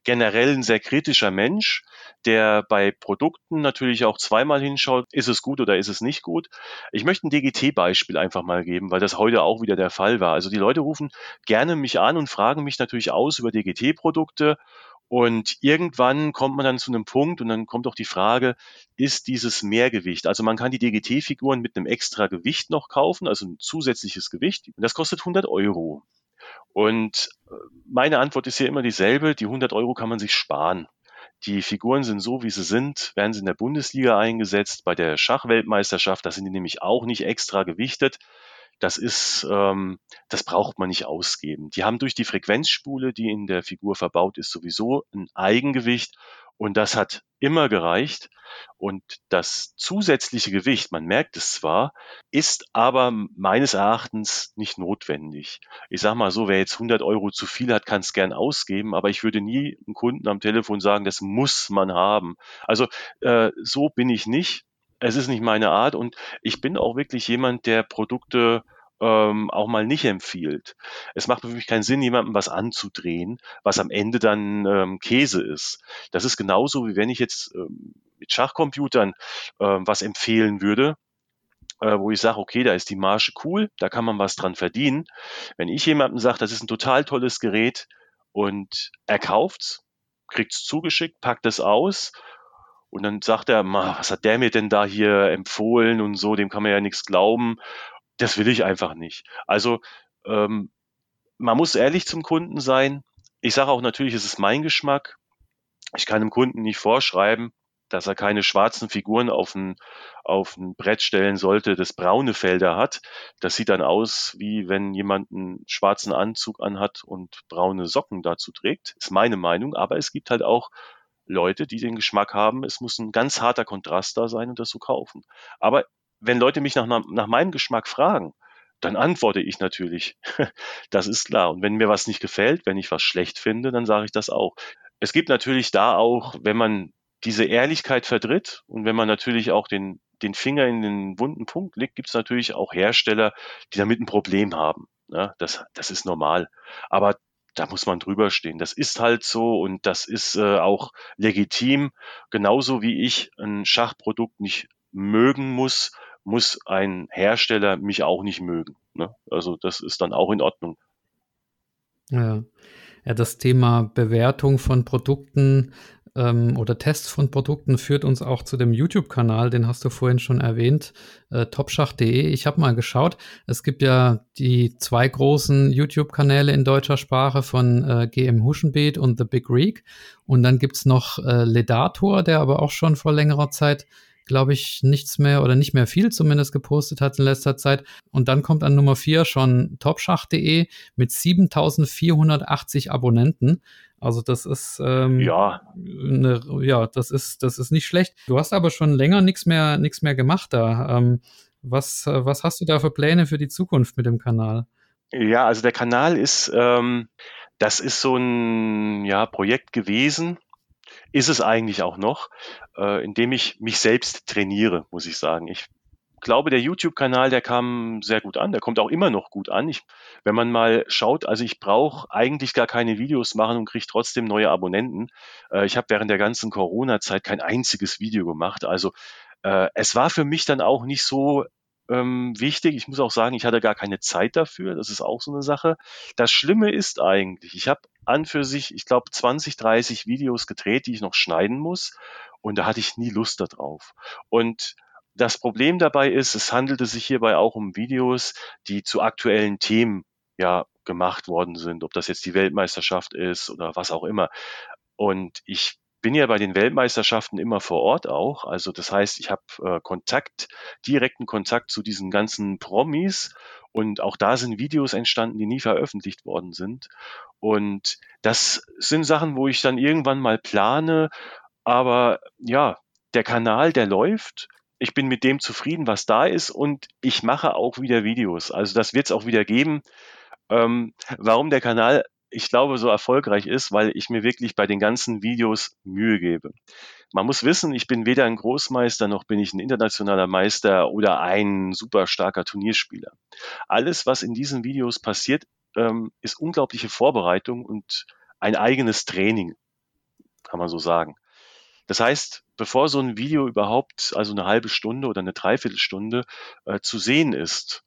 generell ein sehr kritischer Mensch, der bei Produkten natürlich auch zweimal hinschaut, ist es gut oder ist es nicht gut. Ich möchte ein DGT-Beispiel einfach mal geben, weil das heute auch wieder der Fall war. Also die Leute rufen gerne mich an und fragen mich natürlich aus über DGT-Produkte und irgendwann kommt man dann zu einem Punkt und dann kommt auch die Frage, ist dieses Mehrgewicht? Also man kann die DGT-Figuren mit einem extra Gewicht noch kaufen, also ein zusätzliches Gewicht. Und das kostet 100 Euro. Und äh, meine Antwort ist hier immer dieselbe. Die 100 Euro kann man sich sparen. Die Figuren sind so, wie sie sind, werden sie in der Bundesliga eingesetzt. Bei der Schachweltmeisterschaft, da sind die nämlich auch nicht extra gewichtet das ist, ähm, das braucht man nicht ausgeben. Die haben durch die Frequenzspule, die in der Figur verbaut ist, sowieso ein Eigengewicht und das hat immer gereicht. Und das zusätzliche Gewicht, man merkt es zwar, ist aber meines Erachtens nicht notwendig. Ich sage mal so, wer jetzt 100 Euro zu viel hat, kann es gern ausgeben, aber ich würde nie einem Kunden am Telefon sagen, das muss man haben. Also äh, so bin ich nicht es ist nicht meine Art und ich bin auch wirklich jemand, der Produkte ähm, auch mal nicht empfiehlt. Es macht für mich keinen Sinn, jemandem was anzudrehen, was am Ende dann ähm, Käse ist. Das ist genauso, wie wenn ich jetzt ähm, mit Schachcomputern ähm, was empfehlen würde, äh, wo ich sage, okay, da ist die Marge cool, da kann man was dran verdienen. Wenn ich jemandem sage, das ist ein total tolles Gerät und er kauft's, kriegt's zugeschickt, packt es aus und dann sagt er, was hat der mir denn da hier empfohlen und so, dem kann man ja nichts glauben. Das will ich einfach nicht. Also ähm, man muss ehrlich zum Kunden sein. Ich sage auch natürlich, es ist mein Geschmack. Ich kann dem Kunden nicht vorschreiben, dass er keine schwarzen Figuren auf ein, auf ein Brett stellen sollte, das braune Felder hat. Das sieht dann aus, wie wenn jemand einen schwarzen Anzug anhat und braune Socken dazu trägt. Ist meine Meinung. Aber es gibt halt auch Leute, die den Geschmack haben, es muss ein ganz harter Kontrast da sein und das zu kaufen. Aber wenn Leute mich nach, nach meinem Geschmack fragen, dann antworte ich natürlich. das ist klar. Und wenn mir was nicht gefällt, wenn ich was schlecht finde, dann sage ich das auch. Es gibt natürlich da auch, wenn man diese Ehrlichkeit vertritt und wenn man natürlich auch den, den Finger in den wunden Punkt legt, gibt es natürlich auch Hersteller, die damit ein Problem haben. Ja, das, das ist normal. Aber da muss man drüber stehen. Das ist halt so und das ist äh, auch legitim. Genauso wie ich ein Schachprodukt nicht mögen muss, muss ein Hersteller mich auch nicht mögen. Ne? Also das ist dann auch in Ordnung. Ja. ja, das Thema Bewertung von Produkten ähm, oder Tests von Produkten führt uns auch zu dem YouTube-Kanal, den hast du vorhin schon erwähnt, äh, topschach.de. Ich habe mal geschaut, es gibt ja die zwei großen YouTube-Kanäle in deutscher Sprache von äh, GM Huschenbeet und The Big Reek. Und dann gibt's noch äh, Ledator, der aber auch schon vor längerer Zeit glaube ich, nichts mehr oder nicht mehr viel zumindest gepostet hat in letzter Zeit. Und dann kommt an Nummer vier schon topschach.de mit 7480 Abonnenten. Also das ist ähm, ja. Eine, ja, das ist das ist nicht schlecht. Du hast aber schon länger nichts mehr nichts mehr gemacht da. Ähm, was was hast du da für Pläne für die Zukunft mit dem Kanal? Ja, also der Kanal ist ähm, das ist so ein ja Projekt gewesen ist es eigentlich auch noch, äh, indem ich mich selbst trainiere, muss ich sagen. Ich glaube, der YouTube-Kanal, der kam sehr gut an, der kommt auch immer noch gut an. Ich, wenn man mal schaut, also ich brauche eigentlich gar keine Videos machen und kriege trotzdem neue Abonnenten. Äh, ich habe während der ganzen Corona-Zeit kein einziges Video gemacht. Also äh, es war für mich dann auch nicht so ähm, wichtig. Ich muss auch sagen, ich hatte gar keine Zeit dafür. Das ist auch so eine Sache. Das Schlimme ist eigentlich, ich habe an für sich, ich glaube, 20, 30 Videos gedreht, die ich noch schneiden muss. Und da hatte ich nie Lust darauf. Und das Problem dabei ist, es handelte sich hierbei auch um Videos, die zu aktuellen Themen ja gemacht worden sind, ob das jetzt die Weltmeisterschaft ist oder was auch immer. Und ich bin ja bei den Weltmeisterschaften immer vor Ort auch. Also das heißt, ich habe äh, Kontakt, direkten Kontakt zu diesen ganzen Promis und auch da sind Videos entstanden, die nie veröffentlicht worden sind. Und das sind Sachen, wo ich dann irgendwann mal plane. Aber ja, der Kanal, der läuft. Ich bin mit dem zufrieden, was da ist und ich mache auch wieder Videos. Also das wird es auch wieder geben. Ähm, warum der Kanal ich glaube, so erfolgreich ist, weil ich mir wirklich bei den ganzen Videos Mühe gebe. Man muss wissen, ich bin weder ein Großmeister noch bin ich ein internationaler Meister oder ein super starker Turnierspieler. Alles, was in diesen Videos passiert, ähm, ist unglaubliche Vorbereitung und ein eigenes Training, kann man so sagen. Das heißt, bevor so ein Video überhaupt, also eine halbe Stunde oder eine Dreiviertelstunde äh, zu sehen ist,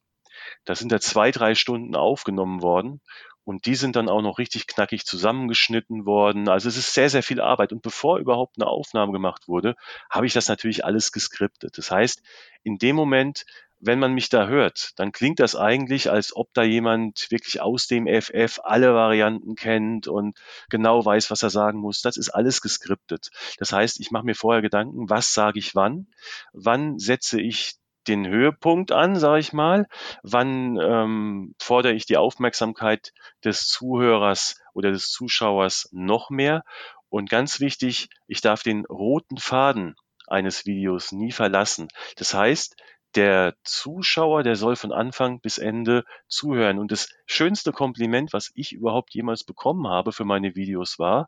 da sind da zwei, drei Stunden aufgenommen worden und die sind dann auch noch richtig knackig zusammengeschnitten worden. Also es ist sehr, sehr viel Arbeit. Und bevor überhaupt eine Aufnahme gemacht wurde, habe ich das natürlich alles geskriptet. Das heißt, in dem Moment, wenn man mich da hört, dann klingt das eigentlich, als ob da jemand wirklich aus dem FF alle Varianten kennt und genau weiß, was er sagen muss. Das ist alles geskriptet. Das heißt, ich mache mir vorher Gedanken, was sage ich wann, wann setze ich den Höhepunkt an, sage ich mal? Wann ähm, fordere ich die Aufmerksamkeit des Zuhörers oder des Zuschauers noch mehr? Und ganz wichtig, ich darf den roten Faden eines Videos nie verlassen. Das heißt, der Zuschauer, der soll von Anfang bis Ende zuhören. Und das schönste Kompliment, was ich überhaupt jemals bekommen habe für meine Videos war,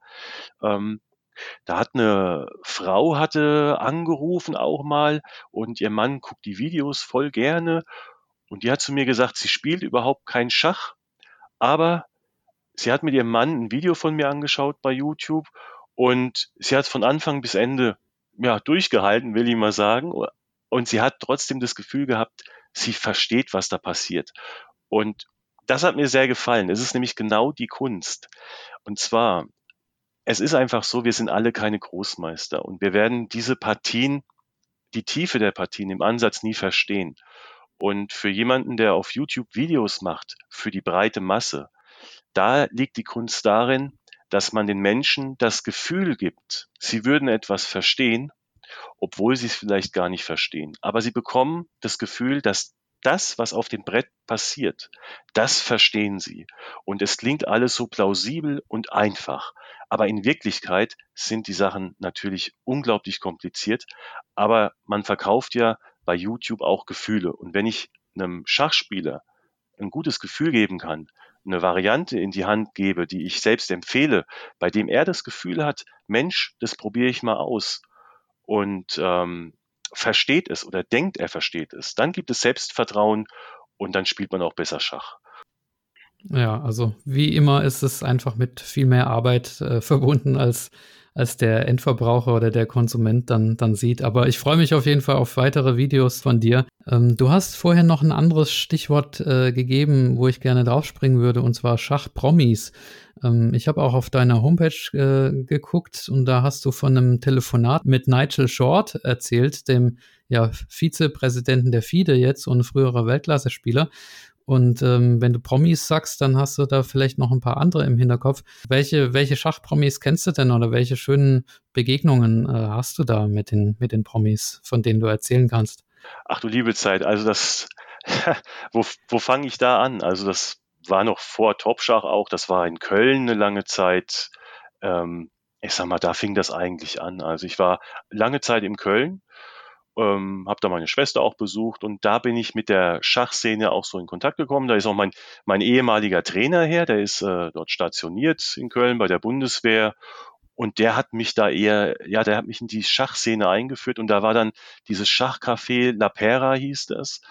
ähm, da hat eine Frau hatte angerufen auch mal und ihr Mann guckt die Videos voll gerne und die hat zu mir gesagt, sie spielt überhaupt kein Schach, aber sie hat mit ihrem Mann ein Video von mir angeschaut bei YouTube und sie hat von Anfang bis Ende ja durchgehalten, will ich mal sagen, und sie hat trotzdem das Gefühl gehabt, sie versteht, was da passiert. Und das hat mir sehr gefallen. Es ist nämlich genau die Kunst. Und zwar, es ist einfach so, wir sind alle keine Großmeister und wir werden diese Partien, die Tiefe der Partien im Ansatz nie verstehen. Und für jemanden, der auf YouTube Videos macht, für die breite Masse, da liegt die Kunst darin, dass man den Menschen das Gefühl gibt, sie würden etwas verstehen, obwohl sie es vielleicht gar nicht verstehen. Aber sie bekommen das Gefühl, dass das, was auf dem Brett passiert, das verstehen sie. Und es klingt alles so plausibel und einfach. Aber in Wirklichkeit sind die Sachen natürlich unglaublich kompliziert. Aber man verkauft ja bei YouTube auch Gefühle. Und wenn ich einem Schachspieler ein gutes Gefühl geben kann, eine Variante in die Hand gebe, die ich selbst empfehle, bei dem er das Gefühl hat, Mensch, das probiere ich mal aus. Und ähm, versteht es oder denkt, er versteht es, dann gibt es Selbstvertrauen und dann spielt man auch besser Schach. Ja, also wie immer ist es einfach mit viel mehr Arbeit äh, verbunden, als, als der Endverbraucher oder der Konsument dann, dann sieht. Aber ich freue mich auf jeden Fall auf weitere Videos von dir. Ähm, du hast vorher noch ein anderes Stichwort äh, gegeben, wo ich gerne draufspringen würde, und zwar Schachpromis. Ähm, ich habe auch auf deiner Homepage äh, geguckt und da hast du von einem Telefonat mit Nigel Short erzählt, dem ja, Vizepräsidenten der FIDE jetzt und früherer Weltklasse-Spieler. Und ähm, wenn du Promis sagst, dann hast du da vielleicht noch ein paar andere im Hinterkopf. Welche, welche Schachpromis kennst du denn oder welche schönen Begegnungen äh, hast du da mit den, mit den Promis, von denen du erzählen kannst? Ach du liebe Zeit, also das, wo, wo fange ich da an? Also das war noch vor Topschach auch, das war in Köln eine lange Zeit. Ähm, ich sag mal, da fing das eigentlich an. Also ich war lange Zeit in Köln, ähm, habe da meine Schwester auch besucht und da bin ich mit der Schachszene auch so in Kontakt gekommen. Da ist auch mein, mein ehemaliger Trainer her, der ist äh, dort stationiert in Köln bei der Bundeswehr und der hat mich da eher, ja, der hat mich in die Schachszene eingeführt und da war dann dieses Schachcafé La Pera hieß das.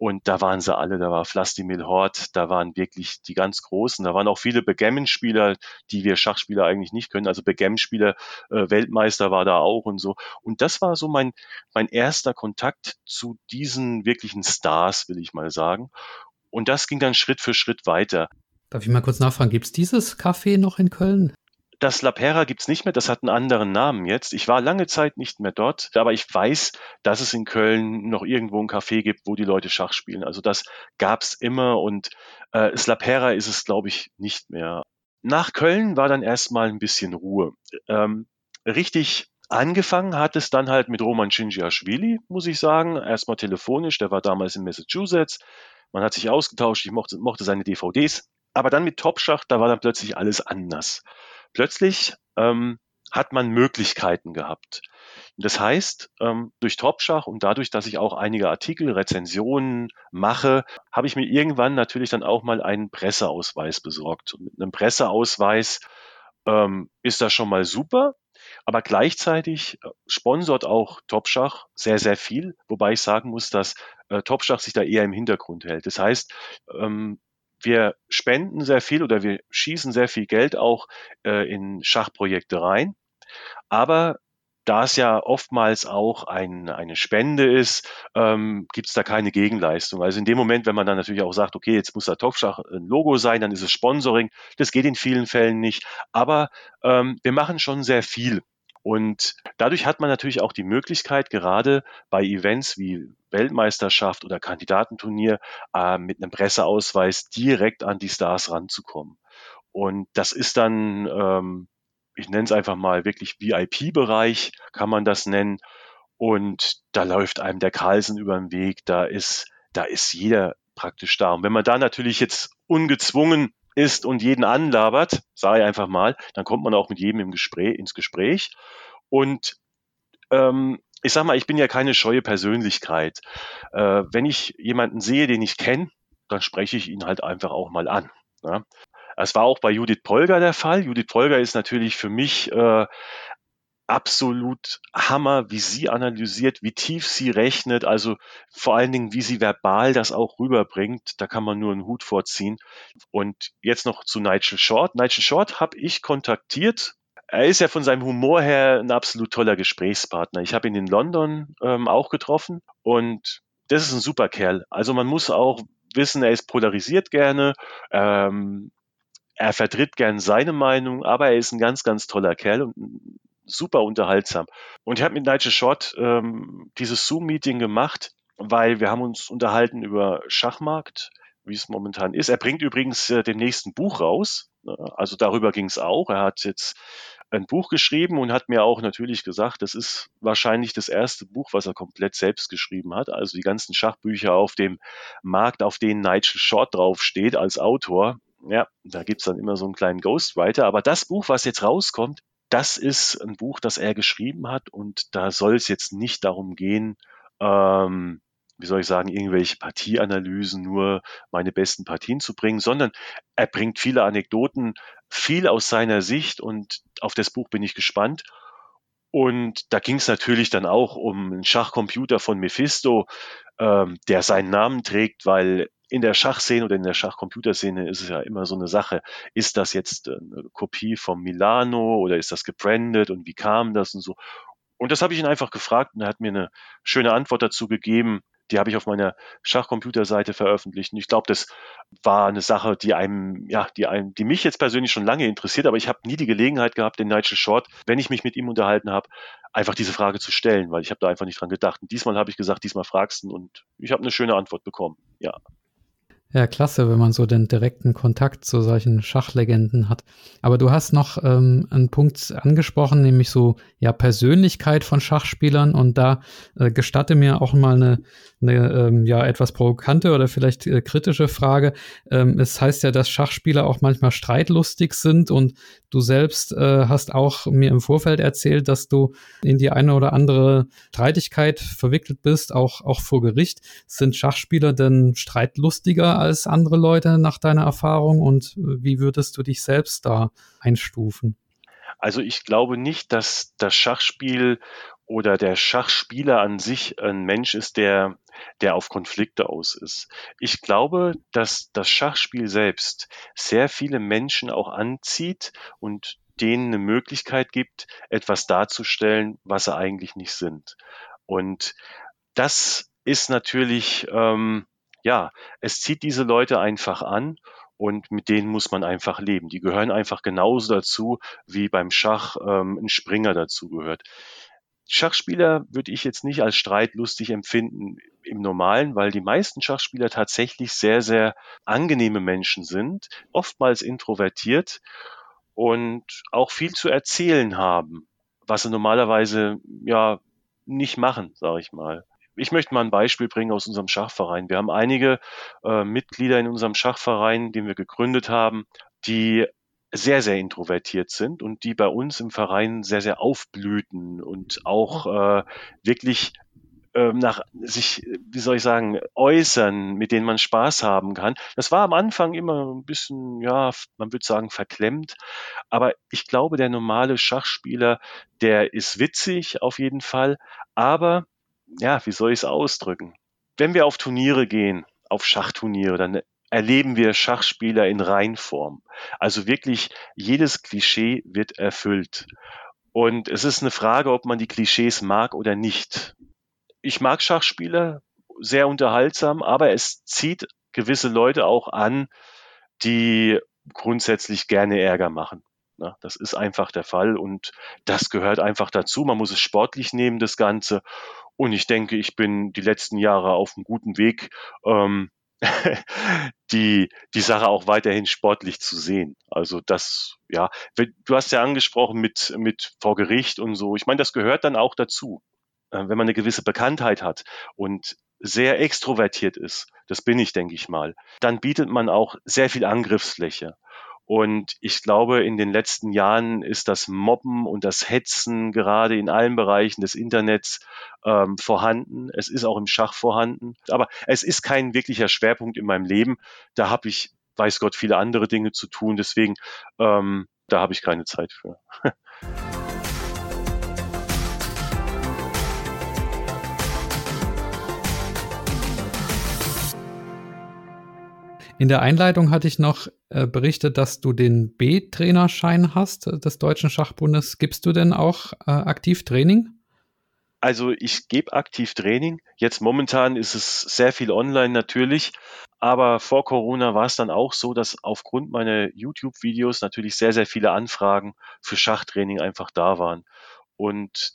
Und da waren sie alle, da war Flastimil Hort, da waren wirklich die ganz Großen, da waren auch viele Backgammon-Spieler, die wir Schachspieler eigentlich nicht können. Also Backgammon-Spieler, äh, Weltmeister war da auch und so. Und das war so mein, mein erster Kontakt zu diesen wirklichen Stars, will ich mal sagen. Und das ging dann Schritt für Schritt weiter. Darf ich mal kurz nachfragen, gibt es dieses Café noch in Köln? Das La Pera gibt's nicht mehr, das hat einen anderen Namen jetzt. Ich war lange Zeit nicht mehr dort, aber ich weiß, dass es in Köln noch irgendwo ein Café gibt, wo die Leute Schach spielen. Also das gab's immer und äh, das La Pera ist es, glaube ich, nicht mehr. Nach Köln war dann erstmal ein bisschen Ruhe. Ähm, richtig angefangen hat es dann halt mit Roman Shinjiashvili, muss ich sagen. Erstmal telefonisch, der war damals in Massachusetts. Man hat sich ausgetauscht, ich mochte, mochte seine DVDs. Aber dann mit Topschach, da war dann plötzlich alles anders. Plötzlich ähm, hat man Möglichkeiten gehabt. Das heißt, ähm, durch Topschach und dadurch, dass ich auch einige Artikel, Rezensionen mache, habe ich mir irgendwann natürlich dann auch mal einen Presseausweis besorgt. Und mit einem Presseausweis ähm, ist das schon mal super, aber gleichzeitig äh, sponsort auch Topschach sehr, sehr viel, wobei ich sagen muss, dass äh, Topschach sich da eher im Hintergrund hält. Das heißt, ähm, wir spenden sehr viel oder wir schießen sehr viel Geld auch äh, in Schachprojekte rein. Aber da es ja oftmals auch ein, eine Spende ist, ähm, gibt es da keine Gegenleistung. Also in dem Moment, wenn man dann natürlich auch sagt, okay, jetzt muss da Topfschach ein Logo sein, dann ist es Sponsoring. Das geht in vielen Fällen nicht. Aber ähm, wir machen schon sehr viel. Und dadurch hat man natürlich auch die Möglichkeit, gerade bei Events wie Weltmeisterschaft oder Kandidatenturnier äh, mit einem Presseausweis direkt an die Stars ranzukommen. Und das ist dann ähm, ich nenne es einfach mal wirklich VIP-Bereich, kann man das nennen. Und da läuft einem der Carlsen über den Weg, da ist, da ist jeder praktisch da. Und wenn man da natürlich jetzt ungezwungen ist und jeden anlabert, sage ich einfach mal, dann kommt man auch mit jedem im Gespräch, ins Gespräch. Und ähm, ich sag mal, ich bin ja keine scheue Persönlichkeit. Äh, wenn ich jemanden sehe, den ich kenne, dann spreche ich ihn halt einfach auch mal an. Ja? Es war auch bei Judith Polger der Fall. Judith Polger ist natürlich für mich äh, absolut Hammer, wie sie analysiert, wie tief sie rechnet, also vor allen Dingen, wie sie verbal das auch rüberbringt. Da kann man nur einen Hut vorziehen. Und jetzt noch zu Nigel Short. Nigel Short habe ich kontaktiert. Er ist ja von seinem Humor her ein absolut toller Gesprächspartner. Ich habe ihn in London ähm, auch getroffen und das ist ein super Kerl. Also man muss auch wissen, er ist polarisiert gerne. Ähm, er vertritt gern seine Meinung, aber er ist ein ganz, ganz toller Kerl und super unterhaltsam. Und ich habe mit Nigel Short ähm, dieses Zoom-Meeting gemacht, weil wir haben uns unterhalten über Schachmarkt, wie es momentan ist. Er bringt übrigens äh, den nächsten Buch raus. Also darüber ging es auch. Er hat jetzt ein Buch geschrieben und hat mir auch natürlich gesagt, das ist wahrscheinlich das erste Buch, was er komplett selbst geschrieben hat. Also die ganzen Schachbücher auf dem Markt, auf denen Nigel Short draufsteht als Autor, ja, da gibt's dann immer so einen kleinen Ghostwriter. Aber das Buch, was jetzt rauskommt, das ist ein Buch, das er geschrieben hat und da soll es jetzt nicht darum gehen, ähm, wie soll ich sagen, irgendwelche Partieanalysen, nur meine besten Partien zu bringen, sondern er bringt viele Anekdoten, viel aus seiner Sicht und auf das Buch bin ich gespannt. Und da ging es natürlich dann auch um einen Schachcomputer von Mephisto, ähm, der seinen Namen trägt, weil in der Schachszene oder in der Schachcomputerszene ist es ja immer so eine Sache, ist das jetzt eine Kopie vom Milano oder ist das gebrandet und wie kam das und so. Und das habe ich ihn einfach gefragt und er hat mir eine schöne Antwort dazu gegeben. Die habe ich auf meiner Schachcomputerseite veröffentlicht. Und ich glaube, das war eine Sache, die einem, ja, die einem, die mich jetzt persönlich schon lange interessiert, aber ich habe nie die Gelegenheit gehabt, den Nigel Short, wenn ich mich mit ihm unterhalten habe, einfach diese Frage zu stellen, weil ich habe da einfach nicht dran gedacht. Und diesmal habe ich gesagt, diesmal fragst du und ich habe eine schöne Antwort bekommen. Ja. Ja, klasse, wenn man so den direkten Kontakt zu solchen Schachlegenden hat. Aber du hast noch ähm, einen Punkt angesprochen, nämlich so ja Persönlichkeit von Schachspielern und da äh, gestatte mir auch mal eine, eine ähm, ja etwas provokante oder vielleicht äh, kritische Frage. Ähm, es heißt ja, dass Schachspieler auch manchmal streitlustig sind und du selbst äh, hast auch mir im Vorfeld erzählt, dass du in die eine oder andere Streitigkeit verwickelt bist, auch auch vor Gericht. Sind Schachspieler denn streitlustiger als andere Leute nach deiner Erfahrung und äh, wie würdest du dich selbst da einstufen? Also ich glaube nicht, dass das Schachspiel oder der Schachspieler an sich ein Mensch ist, der, der auf Konflikte aus ist. Ich glaube, dass das Schachspiel selbst sehr viele Menschen auch anzieht und denen eine Möglichkeit gibt, etwas darzustellen, was sie eigentlich nicht sind. Und das ist natürlich ähm, ja, es zieht diese Leute einfach an und mit denen muss man einfach leben. Die gehören einfach genauso dazu, wie beim Schach ähm, ein Springer dazu gehört. Schachspieler würde ich jetzt nicht als streitlustig empfinden im Normalen, weil die meisten Schachspieler tatsächlich sehr, sehr angenehme Menschen sind, oftmals introvertiert und auch viel zu erzählen haben was sie normalerweise ja nicht machen, sage ich mal. Ich möchte mal ein Beispiel bringen aus unserem Schachverein. Wir haben einige äh, Mitglieder in unserem Schachverein, den wir gegründet haben, die sehr, sehr introvertiert sind und die bei uns im Verein sehr, sehr aufblühten und auch äh, wirklich ähm, nach sich, wie soll ich sagen, äußern, mit denen man Spaß haben kann. Das war am Anfang immer ein bisschen, ja, man würde sagen, verklemmt. Aber ich glaube, der normale Schachspieler, der ist witzig auf jeden Fall. Aber, ja, wie soll ich es ausdrücken? Wenn wir auf Turniere gehen, auf Schachturniere, dann erleben wir Schachspieler in Reinform. Also wirklich jedes Klischee wird erfüllt. Und es ist eine Frage, ob man die Klischees mag oder nicht ich mag Schachspiele, sehr unterhaltsam, aber es zieht gewisse Leute auch an, die grundsätzlich gerne Ärger machen. Das ist einfach der Fall und das gehört einfach dazu. Man muss es sportlich nehmen, das Ganze. Und ich denke, ich bin die letzten Jahre auf einem guten Weg, ähm, die, die Sache auch weiterhin sportlich zu sehen. Also das, ja, du hast ja angesprochen mit, mit vor Gericht und so. Ich meine, das gehört dann auch dazu. Äh, wenn man eine gewisse Bekanntheit hat und sehr extrovertiert ist, das bin ich, denke ich mal, dann bietet man auch sehr viel Angriffsfläche. Und ich glaube, in den letzten Jahren ist das Mobben und das Hetzen gerade in allen Bereichen des Internets ähm, vorhanden. Es ist auch im Schach vorhanden. Aber es ist kein wirklicher Schwerpunkt in meinem Leben. Da habe ich, weiß Gott, viele andere Dinge zu tun. Deswegen, ähm, da habe ich keine Zeit für. In der Einleitung hatte ich noch äh, berichtet, dass du den B-Trainerschein hast äh, des Deutschen Schachbundes. Gibst du denn auch äh, aktiv Training? Also ich gebe aktiv Training. Jetzt momentan ist es sehr viel online natürlich, aber vor Corona war es dann auch so, dass aufgrund meiner YouTube-Videos natürlich sehr, sehr viele Anfragen für Schachtraining einfach da waren. Und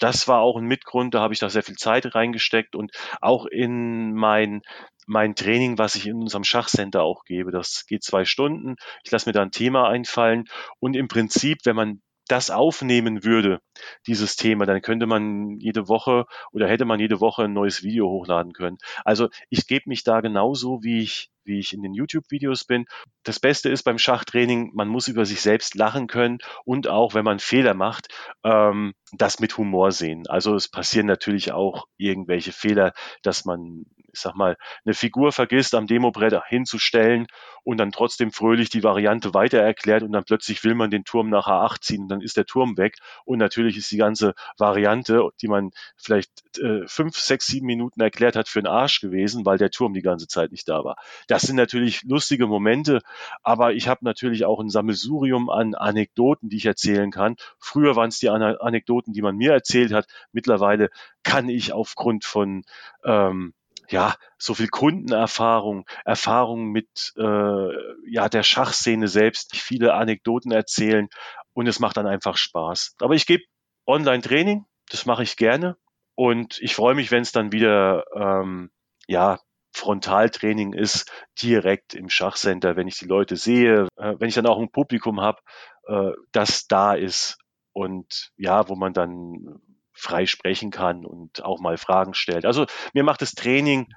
das war auch ein Mitgrund, da habe ich da sehr viel Zeit reingesteckt und auch in mein mein Training, was ich in unserem Schachcenter auch gebe. Das geht zwei Stunden. Ich lasse mir da ein Thema einfallen und im Prinzip, wenn man das aufnehmen würde, dieses Thema, dann könnte man jede Woche oder hätte man jede Woche ein neues Video hochladen können. Also ich gebe mich da genauso, wie ich, wie ich in den YouTube-Videos bin. Das Beste ist beim Schachtraining, man muss über sich selbst lachen können und auch, wenn man Fehler macht, ähm, das mit Humor sehen. Also es passieren natürlich auch irgendwelche Fehler, dass man ich sag mal, eine Figur vergisst, am Demobrett hinzustellen und dann trotzdem fröhlich die Variante weiter erklärt und dann plötzlich will man den Turm nach A8 ziehen und dann ist der Turm weg und natürlich ist die ganze Variante, die man vielleicht äh, fünf, sechs, sieben Minuten erklärt hat, für den Arsch gewesen, weil der Turm die ganze Zeit nicht da war. Das sind natürlich lustige Momente, aber ich habe natürlich auch ein Sammelsurium an Anekdoten, die ich erzählen kann. Früher waren es die An Anekdoten, die man mir erzählt hat. Mittlerweile kann ich aufgrund von ähm, ja, so viel Kundenerfahrung, Erfahrung mit äh, ja, der Schachszene selbst, viele Anekdoten erzählen und es macht dann einfach Spaß. Aber ich gebe Online-Training, das mache ich gerne und ich freue mich, wenn es dann wieder ähm, ja, Frontaltraining ist, direkt im Schachcenter, wenn ich die Leute sehe, äh, wenn ich dann auch ein Publikum habe, äh, das da ist und ja, wo man dann frei sprechen kann und auch mal Fragen stellt. Also mir macht das Training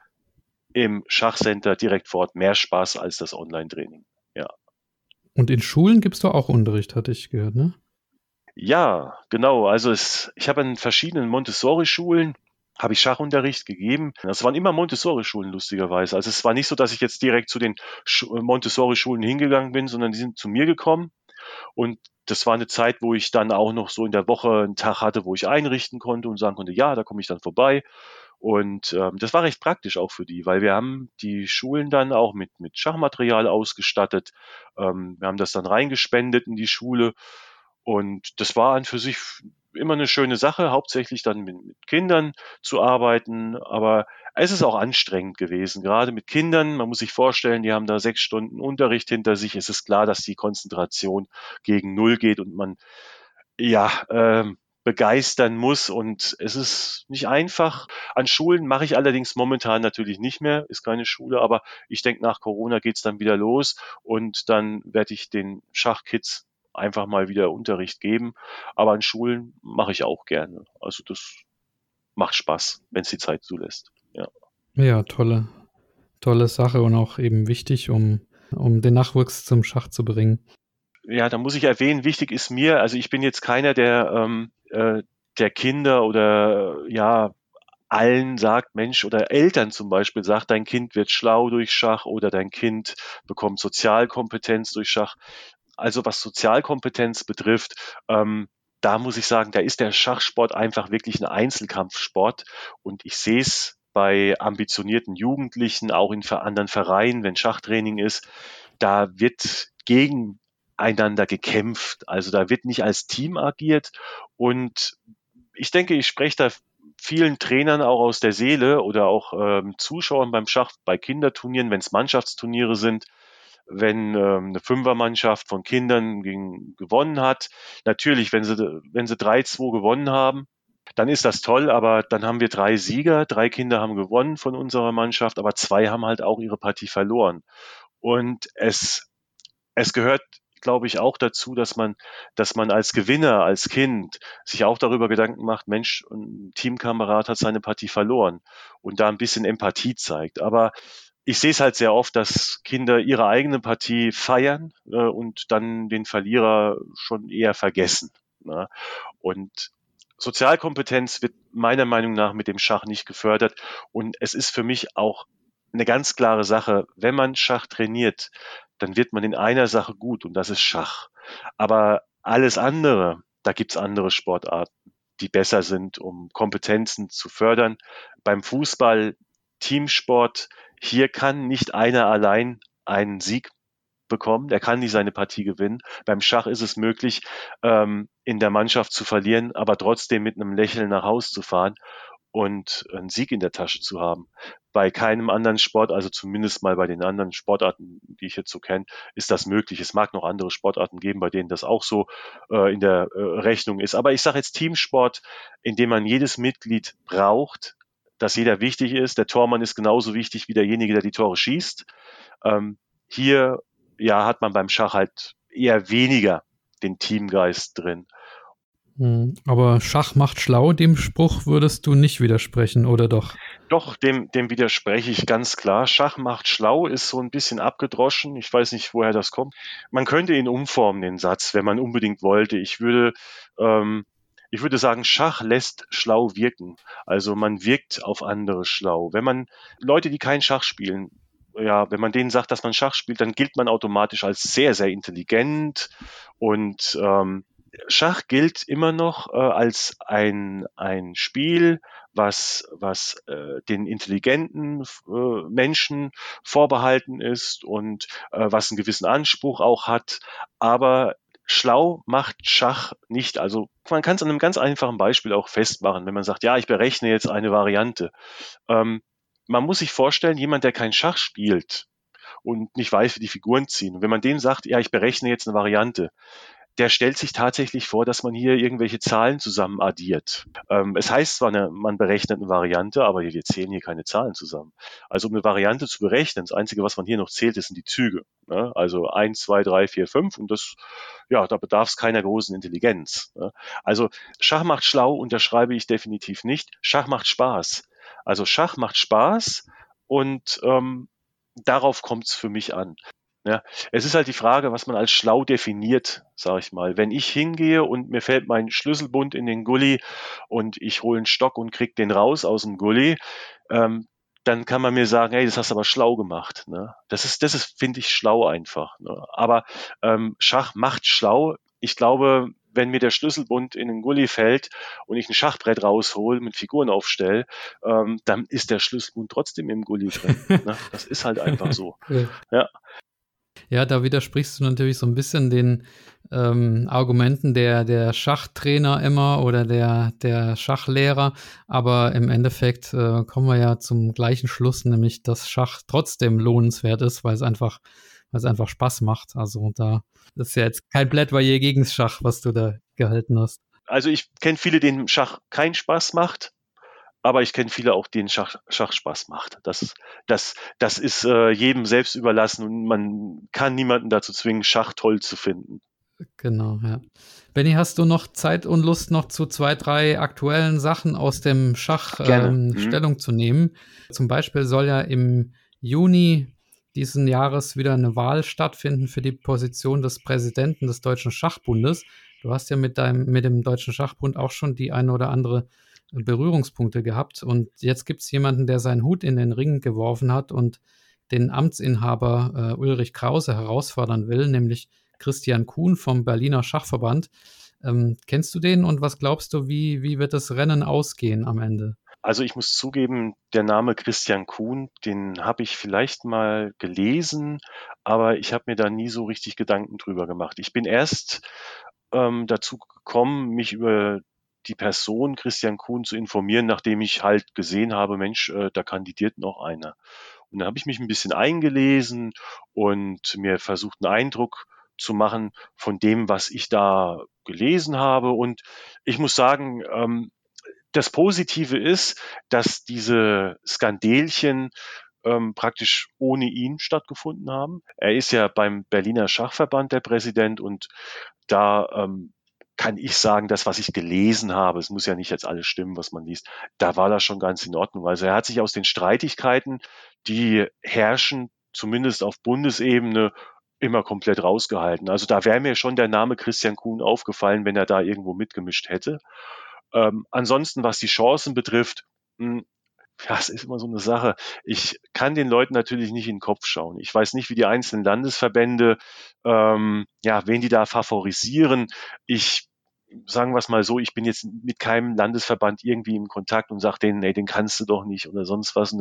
im Schachcenter direkt vor Ort mehr Spaß als das Online-Training. Ja. Und in Schulen gibst du auch Unterricht, hatte ich gehört, ne? Ja, genau. Also es, ich habe in verschiedenen Montessori-Schulen habe ich Schachunterricht gegeben. Das waren immer Montessori-Schulen, lustigerweise. Also es war nicht so, dass ich jetzt direkt zu den Montessori-Schulen hingegangen bin, sondern die sind zu mir gekommen. Und das war eine Zeit, wo ich dann auch noch so in der Woche einen Tag hatte, wo ich einrichten konnte und sagen konnte, ja, da komme ich dann vorbei. Und ähm, das war recht praktisch auch für die, weil wir haben die Schulen dann auch mit, mit Schachmaterial ausgestattet. Ähm, wir haben das dann reingespendet in die Schule. Und das war an für sich immer eine schöne Sache, hauptsächlich dann mit, mit Kindern zu arbeiten. Aber es ist auch anstrengend gewesen, gerade mit Kindern. Man muss sich vorstellen, die haben da sechs Stunden Unterricht hinter sich. Es ist klar, dass die Konzentration gegen Null geht und man ja äh, begeistern muss. Und es ist nicht einfach. An Schulen mache ich allerdings momentan natürlich nicht mehr, ist keine Schule, aber ich denke, nach Corona geht's dann wieder los und dann werde ich den Schachkids einfach mal wieder Unterricht geben. Aber an Schulen mache ich auch gerne. Also das macht Spaß, wenn es die Zeit zulässt. Ja. ja, tolle, tolle Sache und auch eben wichtig, um, um den Nachwuchs zum Schach zu bringen. Ja, da muss ich erwähnen, wichtig ist mir, also ich bin jetzt keiner, der, ähm, äh, der Kinder oder ja allen sagt, Mensch, oder Eltern zum Beispiel sagt, dein Kind wird schlau durch Schach oder dein Kind bekommt Sozialkompetenz durch Schach. Also was Sozialkompetenz betrifft, ähm, da muss ich sagen, da ist der Schachsport einfach wirklich ein Einzelkampfsport. Und ich sehe es bei ambitionierten Jugendlichen, auch in anderen Vereinen, wenn Schachtraining ist, da wird gegeneinander gekämpft. Also da wird nicht als Team agiert. Und ich denke, ich spreche da vielen Trainern auch aus der Seele oder auch ähm, Zuschauern beim Schach, bei Kinderturnieren, wenn es Mannschaftsturniere sind, wenn ähm, eine Fünfermannschaft von Kindern gegen, gewonnen hat. Natürlich, wenn sie, wenn sie 3-2 gewonnen haben, dann ist das toll, aber dann haben wir drei Sieger, drei Kinder haben gewonnen von unserer Mannschaft, aber zwei haben halt auch ihre Partie verloren. Und es, es gehört glaube ich, auch dazu, dass man, dass man als Gewinner, als Kind sich auch darüber Gedanken macht, Mensch, ein Teamkamerad hat seine Partie verloren und da ein bisschen Empathie zeigt. Aber ich sehe es halt sehr oft, dass Kinder ihre eigene Partie feiern äh, und dann den Verlierer schon eher vergessen. Ne? Und Sozialkompetenz wird meiner Meinung nach mit dem Schach nicht gefördert. Und es ist für mich auch eine ganz klare Sache, wenn man Schach trainiert, dann wird man in einer Sache gut und das ist Schach. Aber alles andere, da gibt's andere Sportarten, die besser sind, um Kompetenzen zu fördern. Beim Fußball, Teamsport, hier kann nicht einer allein einen Sieg bekommen, der kann nicht seine Partie gewinnen. Beim Schach ist es möglich, ähm, in der Mannschaft zu verlieren, aber trotzdem mit einem Lächeln nach Hause zu fahren und einen Sieg in der Tasche zu haben. Bei keinem anderen Sport, also zumindest mal bei den anderen Sportarten, die ich jetzt so kenne, ist das möglich. Es mag noch andere Sportarten geben, bei denen das auch so äh, in der äh, Rechnung ist. Aber ich sage jetzt Teamsport, in dem man jedes Mitglied braucht, dass jeder wichtig ist. Der Tormann ist genauso wichtig wie derjenige, der die Tore schießt. Ähm, hier ja, hat man beim Schach halt eher weniger den Teamgeist drin. Hm, aber Schach macht schlau, dem Spruch würdest du nicht widersprechen, oder doch? Doch, dem, dem widerspreche ich ganz klar. Schach macht schlau ist so ein bisschen abgedroschen. Ich weiß nicht, woher das kommt. Man könnte ihn umformen, den Satz, wenn man unbedingt wollte. Ich würde, ähm, ich würde sagen, Schach lässt schlau wirken. Also man wirkt auf andere schlau. Wenn man Leute, die kein Schach spielen, ja, wenn man denen sagt, dass man Schach spielt, dann gilt man automatisch als sehr, sehr intelligent und ähm, Schach gilt immer noch äh, als ein, ein Spiel, was, was äh, den intelligenten äh, Menschen vorbehalten ist und äh, was einen gewissen Anspruch auch hat. Aber schlau macht Schach nicht. Also man kann es an einem ganz einfachen Beispiel auch festmachen, wenn man sagt, ja, ich berechne jetzt eine Variante. Ähm, man muss sich vorstellen, jemand, der kein Schach spielt und nicht weiß, wie die Figuren ziehen, wenn man dem sagt, ja, ich berechne jetzt eine Variante, der stellt sich tatsächlich vor, dass man hier irgendwelche Zahlen zusammen addiert. Ähm, es heißt zwar, eine, man berechnet eine Variante, aber wir zählen hier keine Zahlen zusammen. Also um eine Variante zu berechnen, das Einzige, was man hier noch zählt, sind die Züge. Ne? Also eins, zwei, drei, vier, fünf und das, ja, da bedarf es keiner großen Intelligenz. Ne? Also Schach macht schlau, unterschreibe ich definitiv nicht. Schach macht Spaß. Also Schach macht Spaß und ähm, darauf kommt es für mich an. Ja, es ist halt die Frage, was man als schlau definiert, sage ich mal. Wenn ich hingehe und mir fällt mein Schlüsselbund in den Gully und ich hole einen Stock und krieg den raus aus dem Gully, ähm, dann kann man mir sagen, hey, das hast du aber schlau gemacht. Ne? Das ist, das ist, finde ich, schlau einfach. Ne? Aber ähm, Schach macht schlau. Ich glaube, wenn mir der Schlüsselbund in den Gully fällt und ich ein Schachbrett raushol, mit Figuren aufstelle, ähm, dann ist der Schlüsselbund trotzdem im Gully drin. ne? Das ist halt einfach so. Ja. Ja, da widersprichst du natürlich so ein bisschen den ähm, Argumenten der, der Schachtrainer immer oder der, der Schachlehrer. Aber im Endeffekt äh, kommen wir ja zum gleichen Schluss, nämlich dass Schach trotzdem lohnenswert ist, weil es einfach, weil es einfach Spaß macht. Also da ist ja jetzt kein Plädoyer gegen Schach, was du da gehalten hast. Also ich kenne viele, denen Schach keinen Spaß macht aber ich kenne viele auch, denen Schach, Schach Spaß macht. Das, das, das ist äh, jedem selbst überlassen und man kann niemanden dazu zwingen, Schach toll zu finden. Genau, ja. Benny, hast du noch Zeit und Lust, noch zu zwei, drei aktuellen Sachen aus dem Schach ähm, mhm. Stellung zu nehmen? Zum Beispiel soll ja im Juni diesen Jahres wieder eine Wahl stattfinden für die Position des Präsidenten des Deutschen Schachbundes. Du hast ja mit, deinem, mit dem Deutschen Schachbund auch schon die eine oder andere Berührungspunkte gehabt. Und jetzt gibt es jemanden, der seinen Hut in den Ring geworfen hat und den Amtsinhaber äh, Ulrich Krause herausfordern will, nämlich Christian Kuhn vom Berliner Schachverband. Ähm, kennst du den und was glaubst du, wie, wie wird das Rennen ausgehen am Ende? Also ich muss zugeben, der Name Christian Kuhn, den habe ich vielleicht mal gelesen, aber ich habe mir da nie so richtig Gedanken drüber gemacht. Ich bin erst ähm, dazu gekommen, mich über die Person Christian Kuhn zu informieren, nachdem ich halt gesehen habe, Mensch, äh, da kandidiert noch einer. Und dann habe ich mich ein bisschen eingelesen und mir versucht, einen Eindruck zu machen von dem, was ich da gelesen habe. Und ich muss sagen, ähm, das Positive ist, dass diese Skandelchen ähm, praktisch ohne ihn stattgefunden haben. Er ist ja beim Berliner Schachverband der Präsident und da ähm, kann ich sagen, das, was ich gelesen habe, es muss ja nicht jetzt alles stimmen, was man liest, da war das schon ganz in Ordnung. Also er hat sich aus den Streitigkeiten, die herrschen, zumindest auf Bundesebene, immer komplett rausgehalten. Also da wäre mir schon der Name Christian Kuhn aufgefallen, wenn er da irgendwo mitgemischt hätte. Ähm, ansonsten, was die Chancen betrifft, mh, es ist immer so eine Sache. Ich kann den Leuten natürlich nicht in den Kopf schauen. Ich weiß nicht, wie die einzelnen Landesverbände, ähm, ja, wen die da favorisieren. Ich sagen wir es mal so, ich bin jetzt mit keinem Landesverband irgendwie im Kontakt und sage denen, nee, den kannst du doch nicht oder sonst was.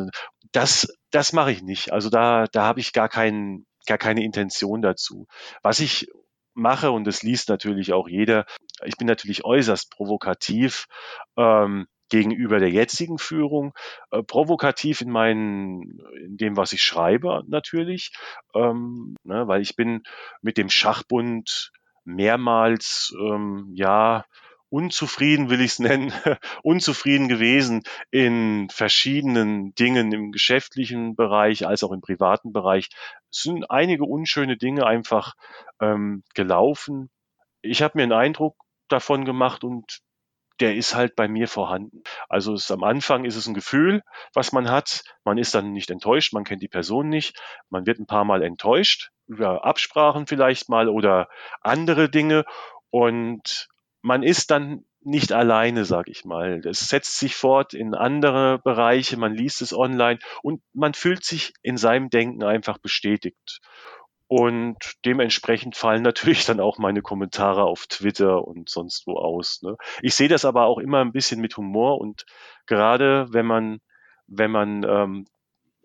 Das, das mache ich nicht. Also da, da habe ich gar keinen, gar keine Intention dazu. Was ich mache, und das liest natürlich auch jeder, ich bin natürlich äußerst provokativ ähm, gegenüber der jetzigen Führung, äh, provokativ in meinen, in dem, was ich schreibe natürlich, ähm, ne, weil ich bin mit dem Schachbund mehrmals ähm, ja unzufrieden, will ich es nennen, unzufrieden gewesen in verschiedenen Dingen im geschäftlichen Bereich als auch im privaten Bereich. Es sind einige unschöne Dinge einfach ähm, gelaufen. Ich habe mir einen Eindruck davon gemacht und der ist halt bei mir vorhanden. Also es, am Anfang ist es ein Gefühl, was man hat. Man ist dann nicht enttäuscht, man kennt die Person nicht. Man wird ein paar Mal enttäuscht über Absprachen vielleicht mal oder andere Dinge. Und man ist dann nicht alleine, sag ich mal. Das setzt sich fort in andere Bereiche, man liest es online und man fühlt sich in seinem Denken einfach bestätigt. Und dementsprechend fallen natürlich dann auch meine Kommentare auf Twitter und sonst wo aus. Ne? Ich sehe das aber auch immer ein bisschen mit Humor und gerade wenn man, wenn man, ähm,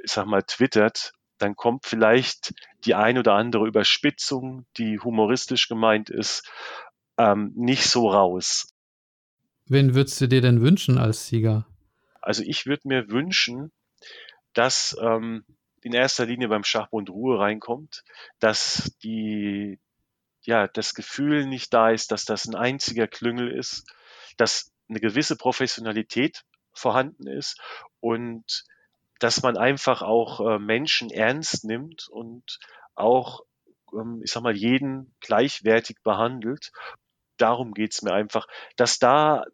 ich sag mal, twittert, dann kommt vielleicht die ein oder andere Überspitzung, die humoristisch gemeint ist, ähm, nicht so raus. Wen würdest du dir denn wünschen als Sieger? Also ich würde mir wünschen, dass ähm, in erster Linie beim Schachbund Ruhe reinkommt, dass die, ja, das Gefühl nicht da ist, dass das ein einziger Klüngel ist, dass eine gewisse Professionalität vorhanden ist und dass man einfach auch äh, Menschen ernst nimmt und auch, ähm, ich sag mal, jeden gleichwertig behandelt. Darum geht's mir einfach, dass da,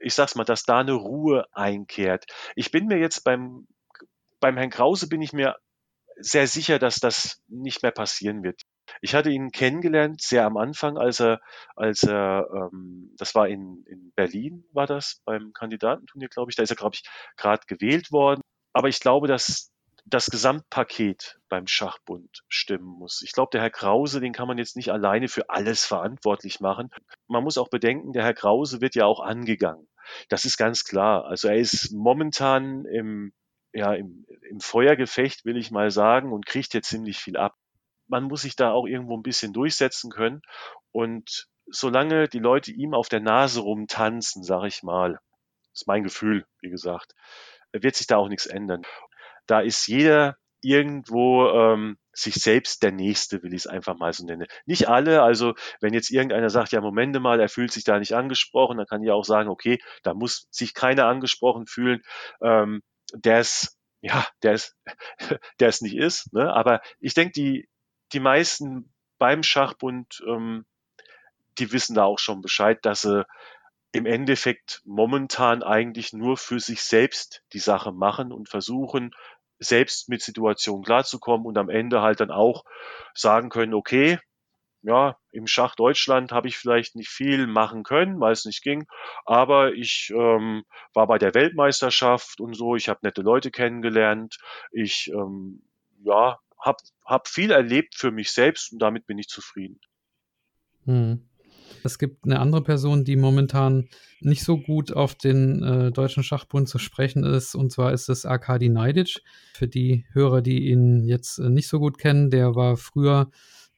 ich sag's mal, dass da eine Ruhe einkehrt. Ich bin mir jetzt beim, beim Herrn Krause bin ich mir sehr sicher, dass das nicht mehr passieren wird. Ich hatte ihn kennengelernt, sehr am Anfang, als er, als er, ähm, das war in, in Berlin, war das, beim Kandidatenturnier, glaube ich. Da ist er, glaube ich, gerade gewählt worden. Aber ich glaube, dass das Gesamtpaket beim Schachbund stimmen muss. Ich glaube, der Herr Krause, den kann man jetzt nicht alleine für alles verantwortlich machen. Man muss auch bedenken, der Herr Krause wird ja auch angegangen. Das ist ganz klar. Also er ist momentan im, ja, im, im Feuergefecht, will ich mal sagen, und kriegt jetzt ziemlich viel ab. Man muss sich da auch irgendwo ein bisschen durchsetzen können. Und solange die Leute ihm auf der Nase rumtanzen, sag ich mal, ist mein Gefühl, wie gesagt, wird sich da auch nichts ändern. Da ist jeder irgendwo ähm, sich selbst der Nächste, will ich es einfach mal so nennen. Nicht alle, also wenn jetzt irgendeiner sagt, ja, Momente mal, er fühlt sich da nicht angesprochen, dann kann ich auch sagen, okay, da muss sich keiner angesprochen fühlen, ähm, der es, ja, der es, der es nicht ist. Ne? Aber ich denke, die, die meisten beim Schachbund ähm, die wissen da auch schon Bescheid, dass sie im Endeffekt momentan eigentlich nur für sich selbst die Sache machen und versuchen, selbst mit Situationen klarzukommen und am Ende halt dann auch sagen können, okay, ja, im Schach Deutschland habe ich vielleicht nicht viel machen können, weil es nicht ging, aber ich ähm, war bei der Weltmeisterschaft und so, ich habe nette Leute kennengelernt, ich ähm, ja, habe hab viel erlebt für mich selbst und damit bin ich zufrieden. Hm. Es gibt eine andere Person, die momentan nicht so gut auf den äh, Deutschen Schachbund zu sprechen ist, und zwar ist es Arkadi Neidic. Für die Hörer, die ihn jetzt äh, nicht so gut kennen, der war früher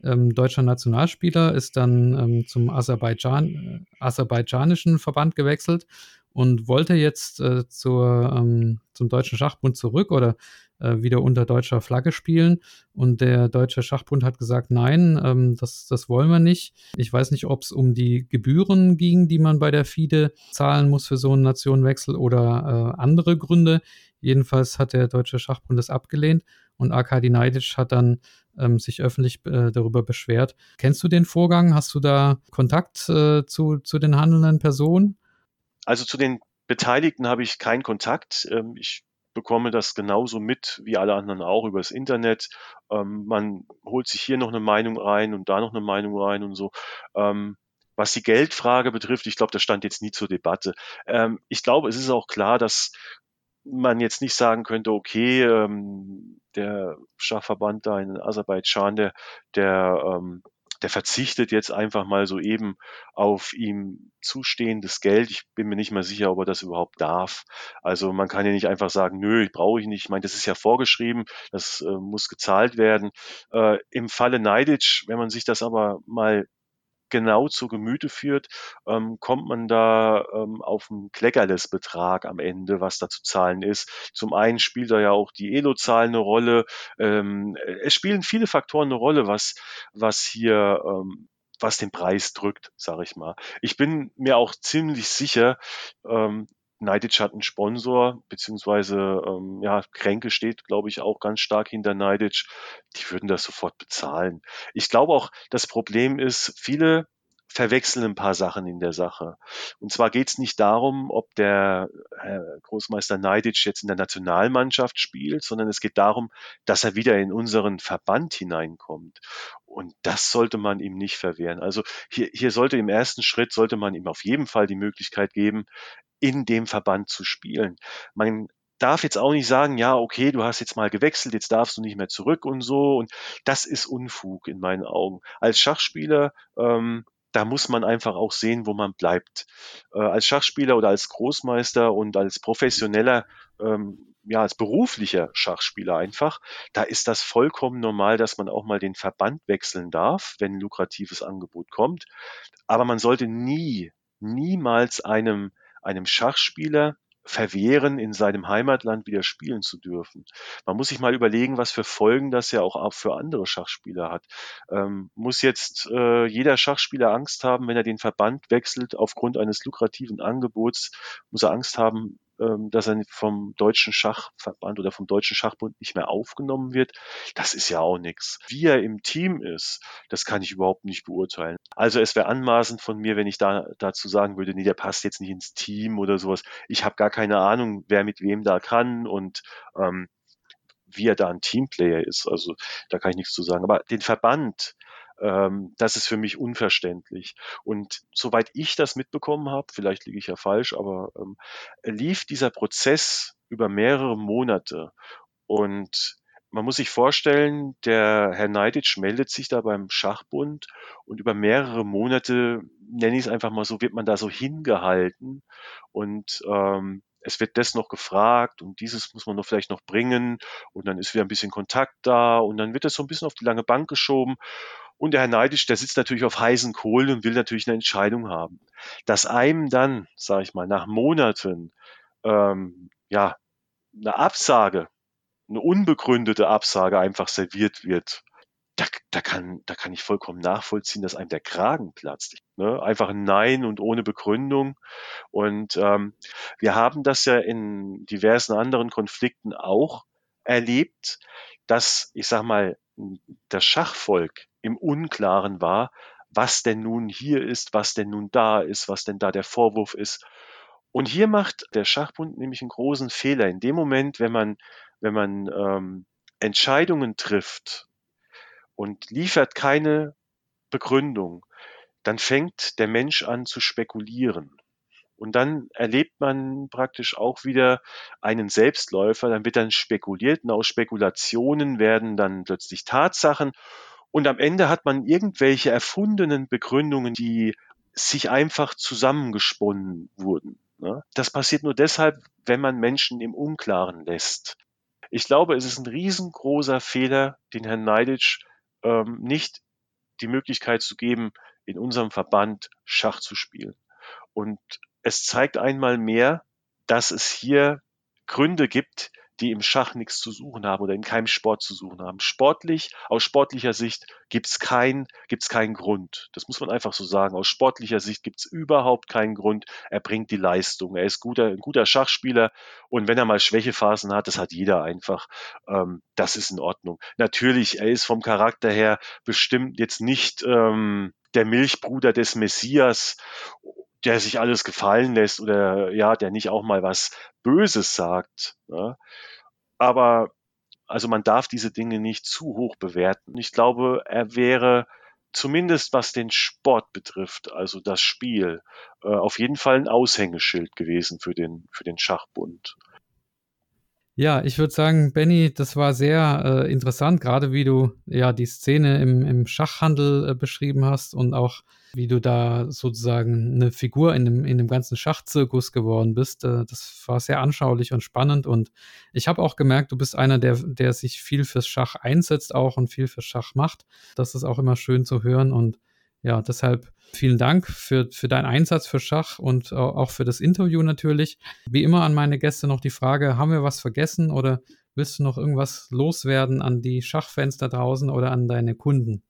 ähm, deutscher Nationalspieler, ist dann ähm, zum Aserbaidschan, äh, aserbaidschanischen Verband gewechselt und wollte jetzt äh, zur, ähm, zum Deutschen Schachbund zurück oder äh, wieder unter deutscher Flagge spielen. Und der Deutsche Schachbund hat gesagt, nein, ähm, das, das wollen wir nicht. Ich weiß nicht, ob es um die Gebühren ging, die man bei der FIDE zahlen muss für so einen Nationenwechsel oder äh, andere Gründe. Jedenfalls hat der Deutsche Schachbund das abgelehnt und Arkadi Neidic hat dann ähm, sich öffentlich äh, darüber beschwert. Kennst du den Vorgang? Hast du da Kontakt äh, zu, zu den handelnden Personen? Also zu den Beteiligten habe ich keinen Kontakt. Ähm, ich bekomme das genauso mit wie alle anderen auch übers Internet. Ähm, man holt sich hier noch eine Meinung rein und da noch eine Meinung rein und so. Ähm, was die Geldfrage betrifft, ich glaube, das stand jetzt nie zur Debatte. Ähm, ich glaube, es ist auch klar, dass man jetzt nicht sagen könnte, okay, ähm, der Schachverband da in Aserbaidschan, der, der ähm, der verzichtet jetzt einfach mal so eben auf ihm zustehendes Geld. Ich bin mir nicht mal sicher, ob er das überhaupt darf. Also man kann ja nicht einfach sagen, nö, brauche ich nicht. Ich meine, das ist ja vorgeschrieben, das äh, muss gezahlt werden. Äh, Im Falle Neidic, wenn man sich das aber mal genau zu Gemüte führt, ähm, kommt man da ähm, auf einen Kleckerles-Betrag am Ende, was da zu zahlen ist. Zum einen spielt da ja auch die Elo-Zahl eine Rolle. Ähm, es spielen viele Faktoren eine Rolle, was, was hier ähm, was den Preis drückt, sage ich mal. Ich bin mir auch ziemlich sicher, ähm, Neidic hat einen Sponsor, beziehungsweise ähm, ja, Kränke steht, glaube ich, auch ganz stark hinter Neidic. Die würden das sofort bezahlen. Ich glaube auch, das Problem ist, viele verwechseln ein paar Sachen in der Sache. Und zwar geht es nicht darum, ob der Herr Großmeister Neidic jetzt in der Nationalmannschaft spielt, sondern es geht darum, dass er wieder in unseren Verband hineinkommt. Und das sollte man ihm nicht verwehren. Also hier, hier sollte im ersten Schritt, sollte man ihm auf jeden Fall die Möglichkeit geben, in dem Verband zu spielen. Man darf jetzt auch nicht sagen, ja, okay, du hast jetzt mal gewechselt, jetzt darfst du nicht mehr zurück und so. Und das ist Unfug in meinen Augen. Als Schachspieler, ähm, da muss man einfach auch sehen, wo man bleibt. Äh, als Schachspieler oder als Großmeister und als professioneller, ähm, ja, als beruflicher Schachspieler einfach, da ist das vollkommen normal, dass man auch mal den Verband wechseln darf, wenn ein lukratives Angebot kommt. Aber man sollte nie, niemals einem einem Schachspieler verwehren, in seinem Heimatland wieder spielen zu dürfen. Man muss sich mal überlegen, was für Folgen das ja auch für andere Schachspieler hat. Ähm, muss jetzt äh, jeder Schachspieler Angst haben, wenn er den Verband wechselt aufgrund eines lukrativen Angebots, muss er Angst haben, dass er vom deutschen Schachverband oder vom deutschen Schachbund nicht mehr aufgenommen wird, das ist ja auch nichts. Wie er im Team ist, das kann ich überhaupt nicht beurteilen. Also es wäre anmaßend von mir, wenn ich da dazu sagen würde, nee, der passt jetzt nicht ins Team oder sowas. Ich habe gar keine Ahnung, wer mit wem da kann und ähm, wie er da ein Teamplayer ist. Also da kann ich nichts zu sagen. Aber den Verband, ähm, das ist für mich unverständlich. Und soweit ich das mitbekommen habe, vielleicht liege ich ja falsch, aber ähm, lief dieser Prozess über mehrere Monate. Und man muss sich vorstellen, der Herr Neidic meldet sich da beim Schachbund und über mehrere Monate, nenne ich es einfach mal so, wird man da so hingehalten und ähm, es wird das noch gefragt und dieses muss man noch vielleicht noch bringen und dann ist wieder ein bisschen Kontakt da und dann wird das so ein bisschen auf die lange Bank geschoben und der Herr Neidisch, der sitzt natürlich auf heißen Kohlen und will natürlich eine Entscheidung haben. Dass einem dann, sage ich mal, nach Monaten ähm, ja eine Absage, eine unbegründete Absage einfach serviert wird, da, da, kann, da kann ich vollkommen nachvollziehen, dass einem der Kragen platzt. Ne? Einfach ein Nein und ohne Begründung. Und ähm, wir haben das ja in diversen anderen Konflikten auch erlebt, dass, ich sag mal, das Schachvolk im Unklaren war, was denn nun hier ist, was denn nun da ist, was denn da der Vorwurf ist. Und hier macht der Schachbund nämlich einen großen Fehler. In dem Moment, wenn man, wenn man ähm, Entscheidungen trifft und liefert keine Begründung, dann fängt der Mensch an zu spekulieren. Und dann erlebt man praktisch auch wieder einen Selbstläufer, dann wird dann spekuliert und aus Spekulationen werden dann plötzlich Tatsachen und am Ende hat man irgendwelche erfundenen Begründungen, die sich einfach zusammengesponnen wurden. Ne? Das passiert nur deshalb, wenn man Menschen im Unklaren lässt. Ich glaube, es ist ein riesengroßer Fehler, den Herrn Neidic ähm, nicht die Möglichkeit zu geben, in unserem Verband Schach zu spielen. Und es zeigt einmal mehr, dass es hier Gründe gibt, die im Schach nichts zu suchen haben oder in keinem Sport zu suchen haben. Sportlich, aus sportlicher Sicht gibt's kein, gibt's keinen Grund. Das muss man einfach so sagen. Aus sportlicher Sicht gibt's überhaupt keinen Grund. Er bringt die Leistung. Er ist guter, ein guter Schachspieler. Und wenn er mal Schwächephasen hat, das hat jeder einfach. Ähm, das ist in Ordnung. Natürlich, er ist vom Charakter her bestimmt jetzt nicht ähm, der Milchbruder des Messias der sich alles gefallen lässt oder ja, der nicht auch mal was Böses sagt. Ne? Aber also man darf diese Dinge nicht zu hoch bewerten. Ich glaube, er wäre zumindest was den Sport betrifft, also das Spiel, äh, auf jeden Fall ein Aushängeschild gewesen für den, für den Schachbund. Ja, ich würde sagen, Benny, das war sehr äh, interessant, gerade wie du ja die Szene im, im Schachhandel äh, beschrieben hast und auch wie du da sozusagen eine Figur in dem, in dem ganzen Schachzirkus geworden bist. Äh, das war sehr anschaulich und spannend und ich habe auch gemerkt, du bist einer, der, der sich viel fürs Schach einsetzt auch und viel fürs Schach macht. Das ist auch immer schön zu hören und ja, deshalb vielen Dank für, für deinen Einsatz für Schach und auch für das Interview natürlich. Wie immer an meine Gäste noch die Frage, haben wir was vergessen oder willst du noch irgendwas loswerden an die Schachfans da draußen oder an deine Kunden?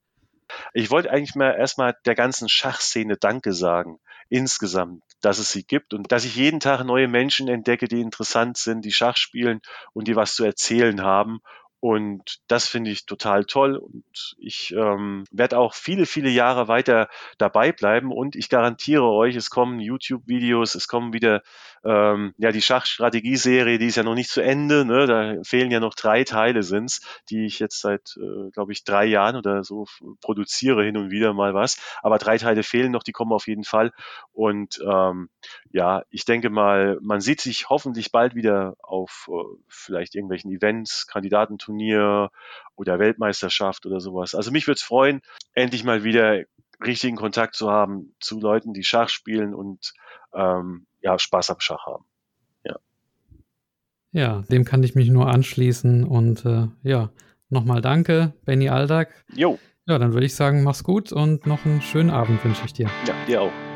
Ich wollte eigentlich mal erstmal der ganzen Schachszene Danke sagen, insgesamt, dass es sie gibt und dass ich jeden Tag neue Menschen entdecke, die interessant sind, die Schach spielen und die was zu erzählen haben und das finde ich total toll. Und ich ähm, werde auch viele, viele Jahre weiter dabei bleiben. Und ich garantiere euch, es kommen YouTube-Videos, es kommen wieder ähm, ja die Schachstrategieserie, die ist ja noch nicht zu Ende. Ne? Da fehlen ja noch drei Teile sind's, die ich jetzt seit, äh, glaube ich, drei Jahren oder so produziere hin und wieder mal was. Aber drei Teile fehlen noch, die kommen auf jeden Fall. Und ähm, ja, ich denke mal, man sieht sich hoffentlich bald wieder auf äh, vielleicht irgendwelchen Events, Kandidatenturnier oder Weltmeisterschaft oder sowas. Also mich würde es freuen, endlich mal wieder richtigen Kontakt zu haben zu Leuten, die Schach spielen und ähm, ja, Spaß am Schach haben. Ja. Ja, dem kann ich mich nur anschließen und äh, ja, nochmal danke, Benny Aldag. Jo. Ja, dann würde ich sagen, mach's gut und noch einen schönen Abend wünsche ich dir. Ja, dir auch.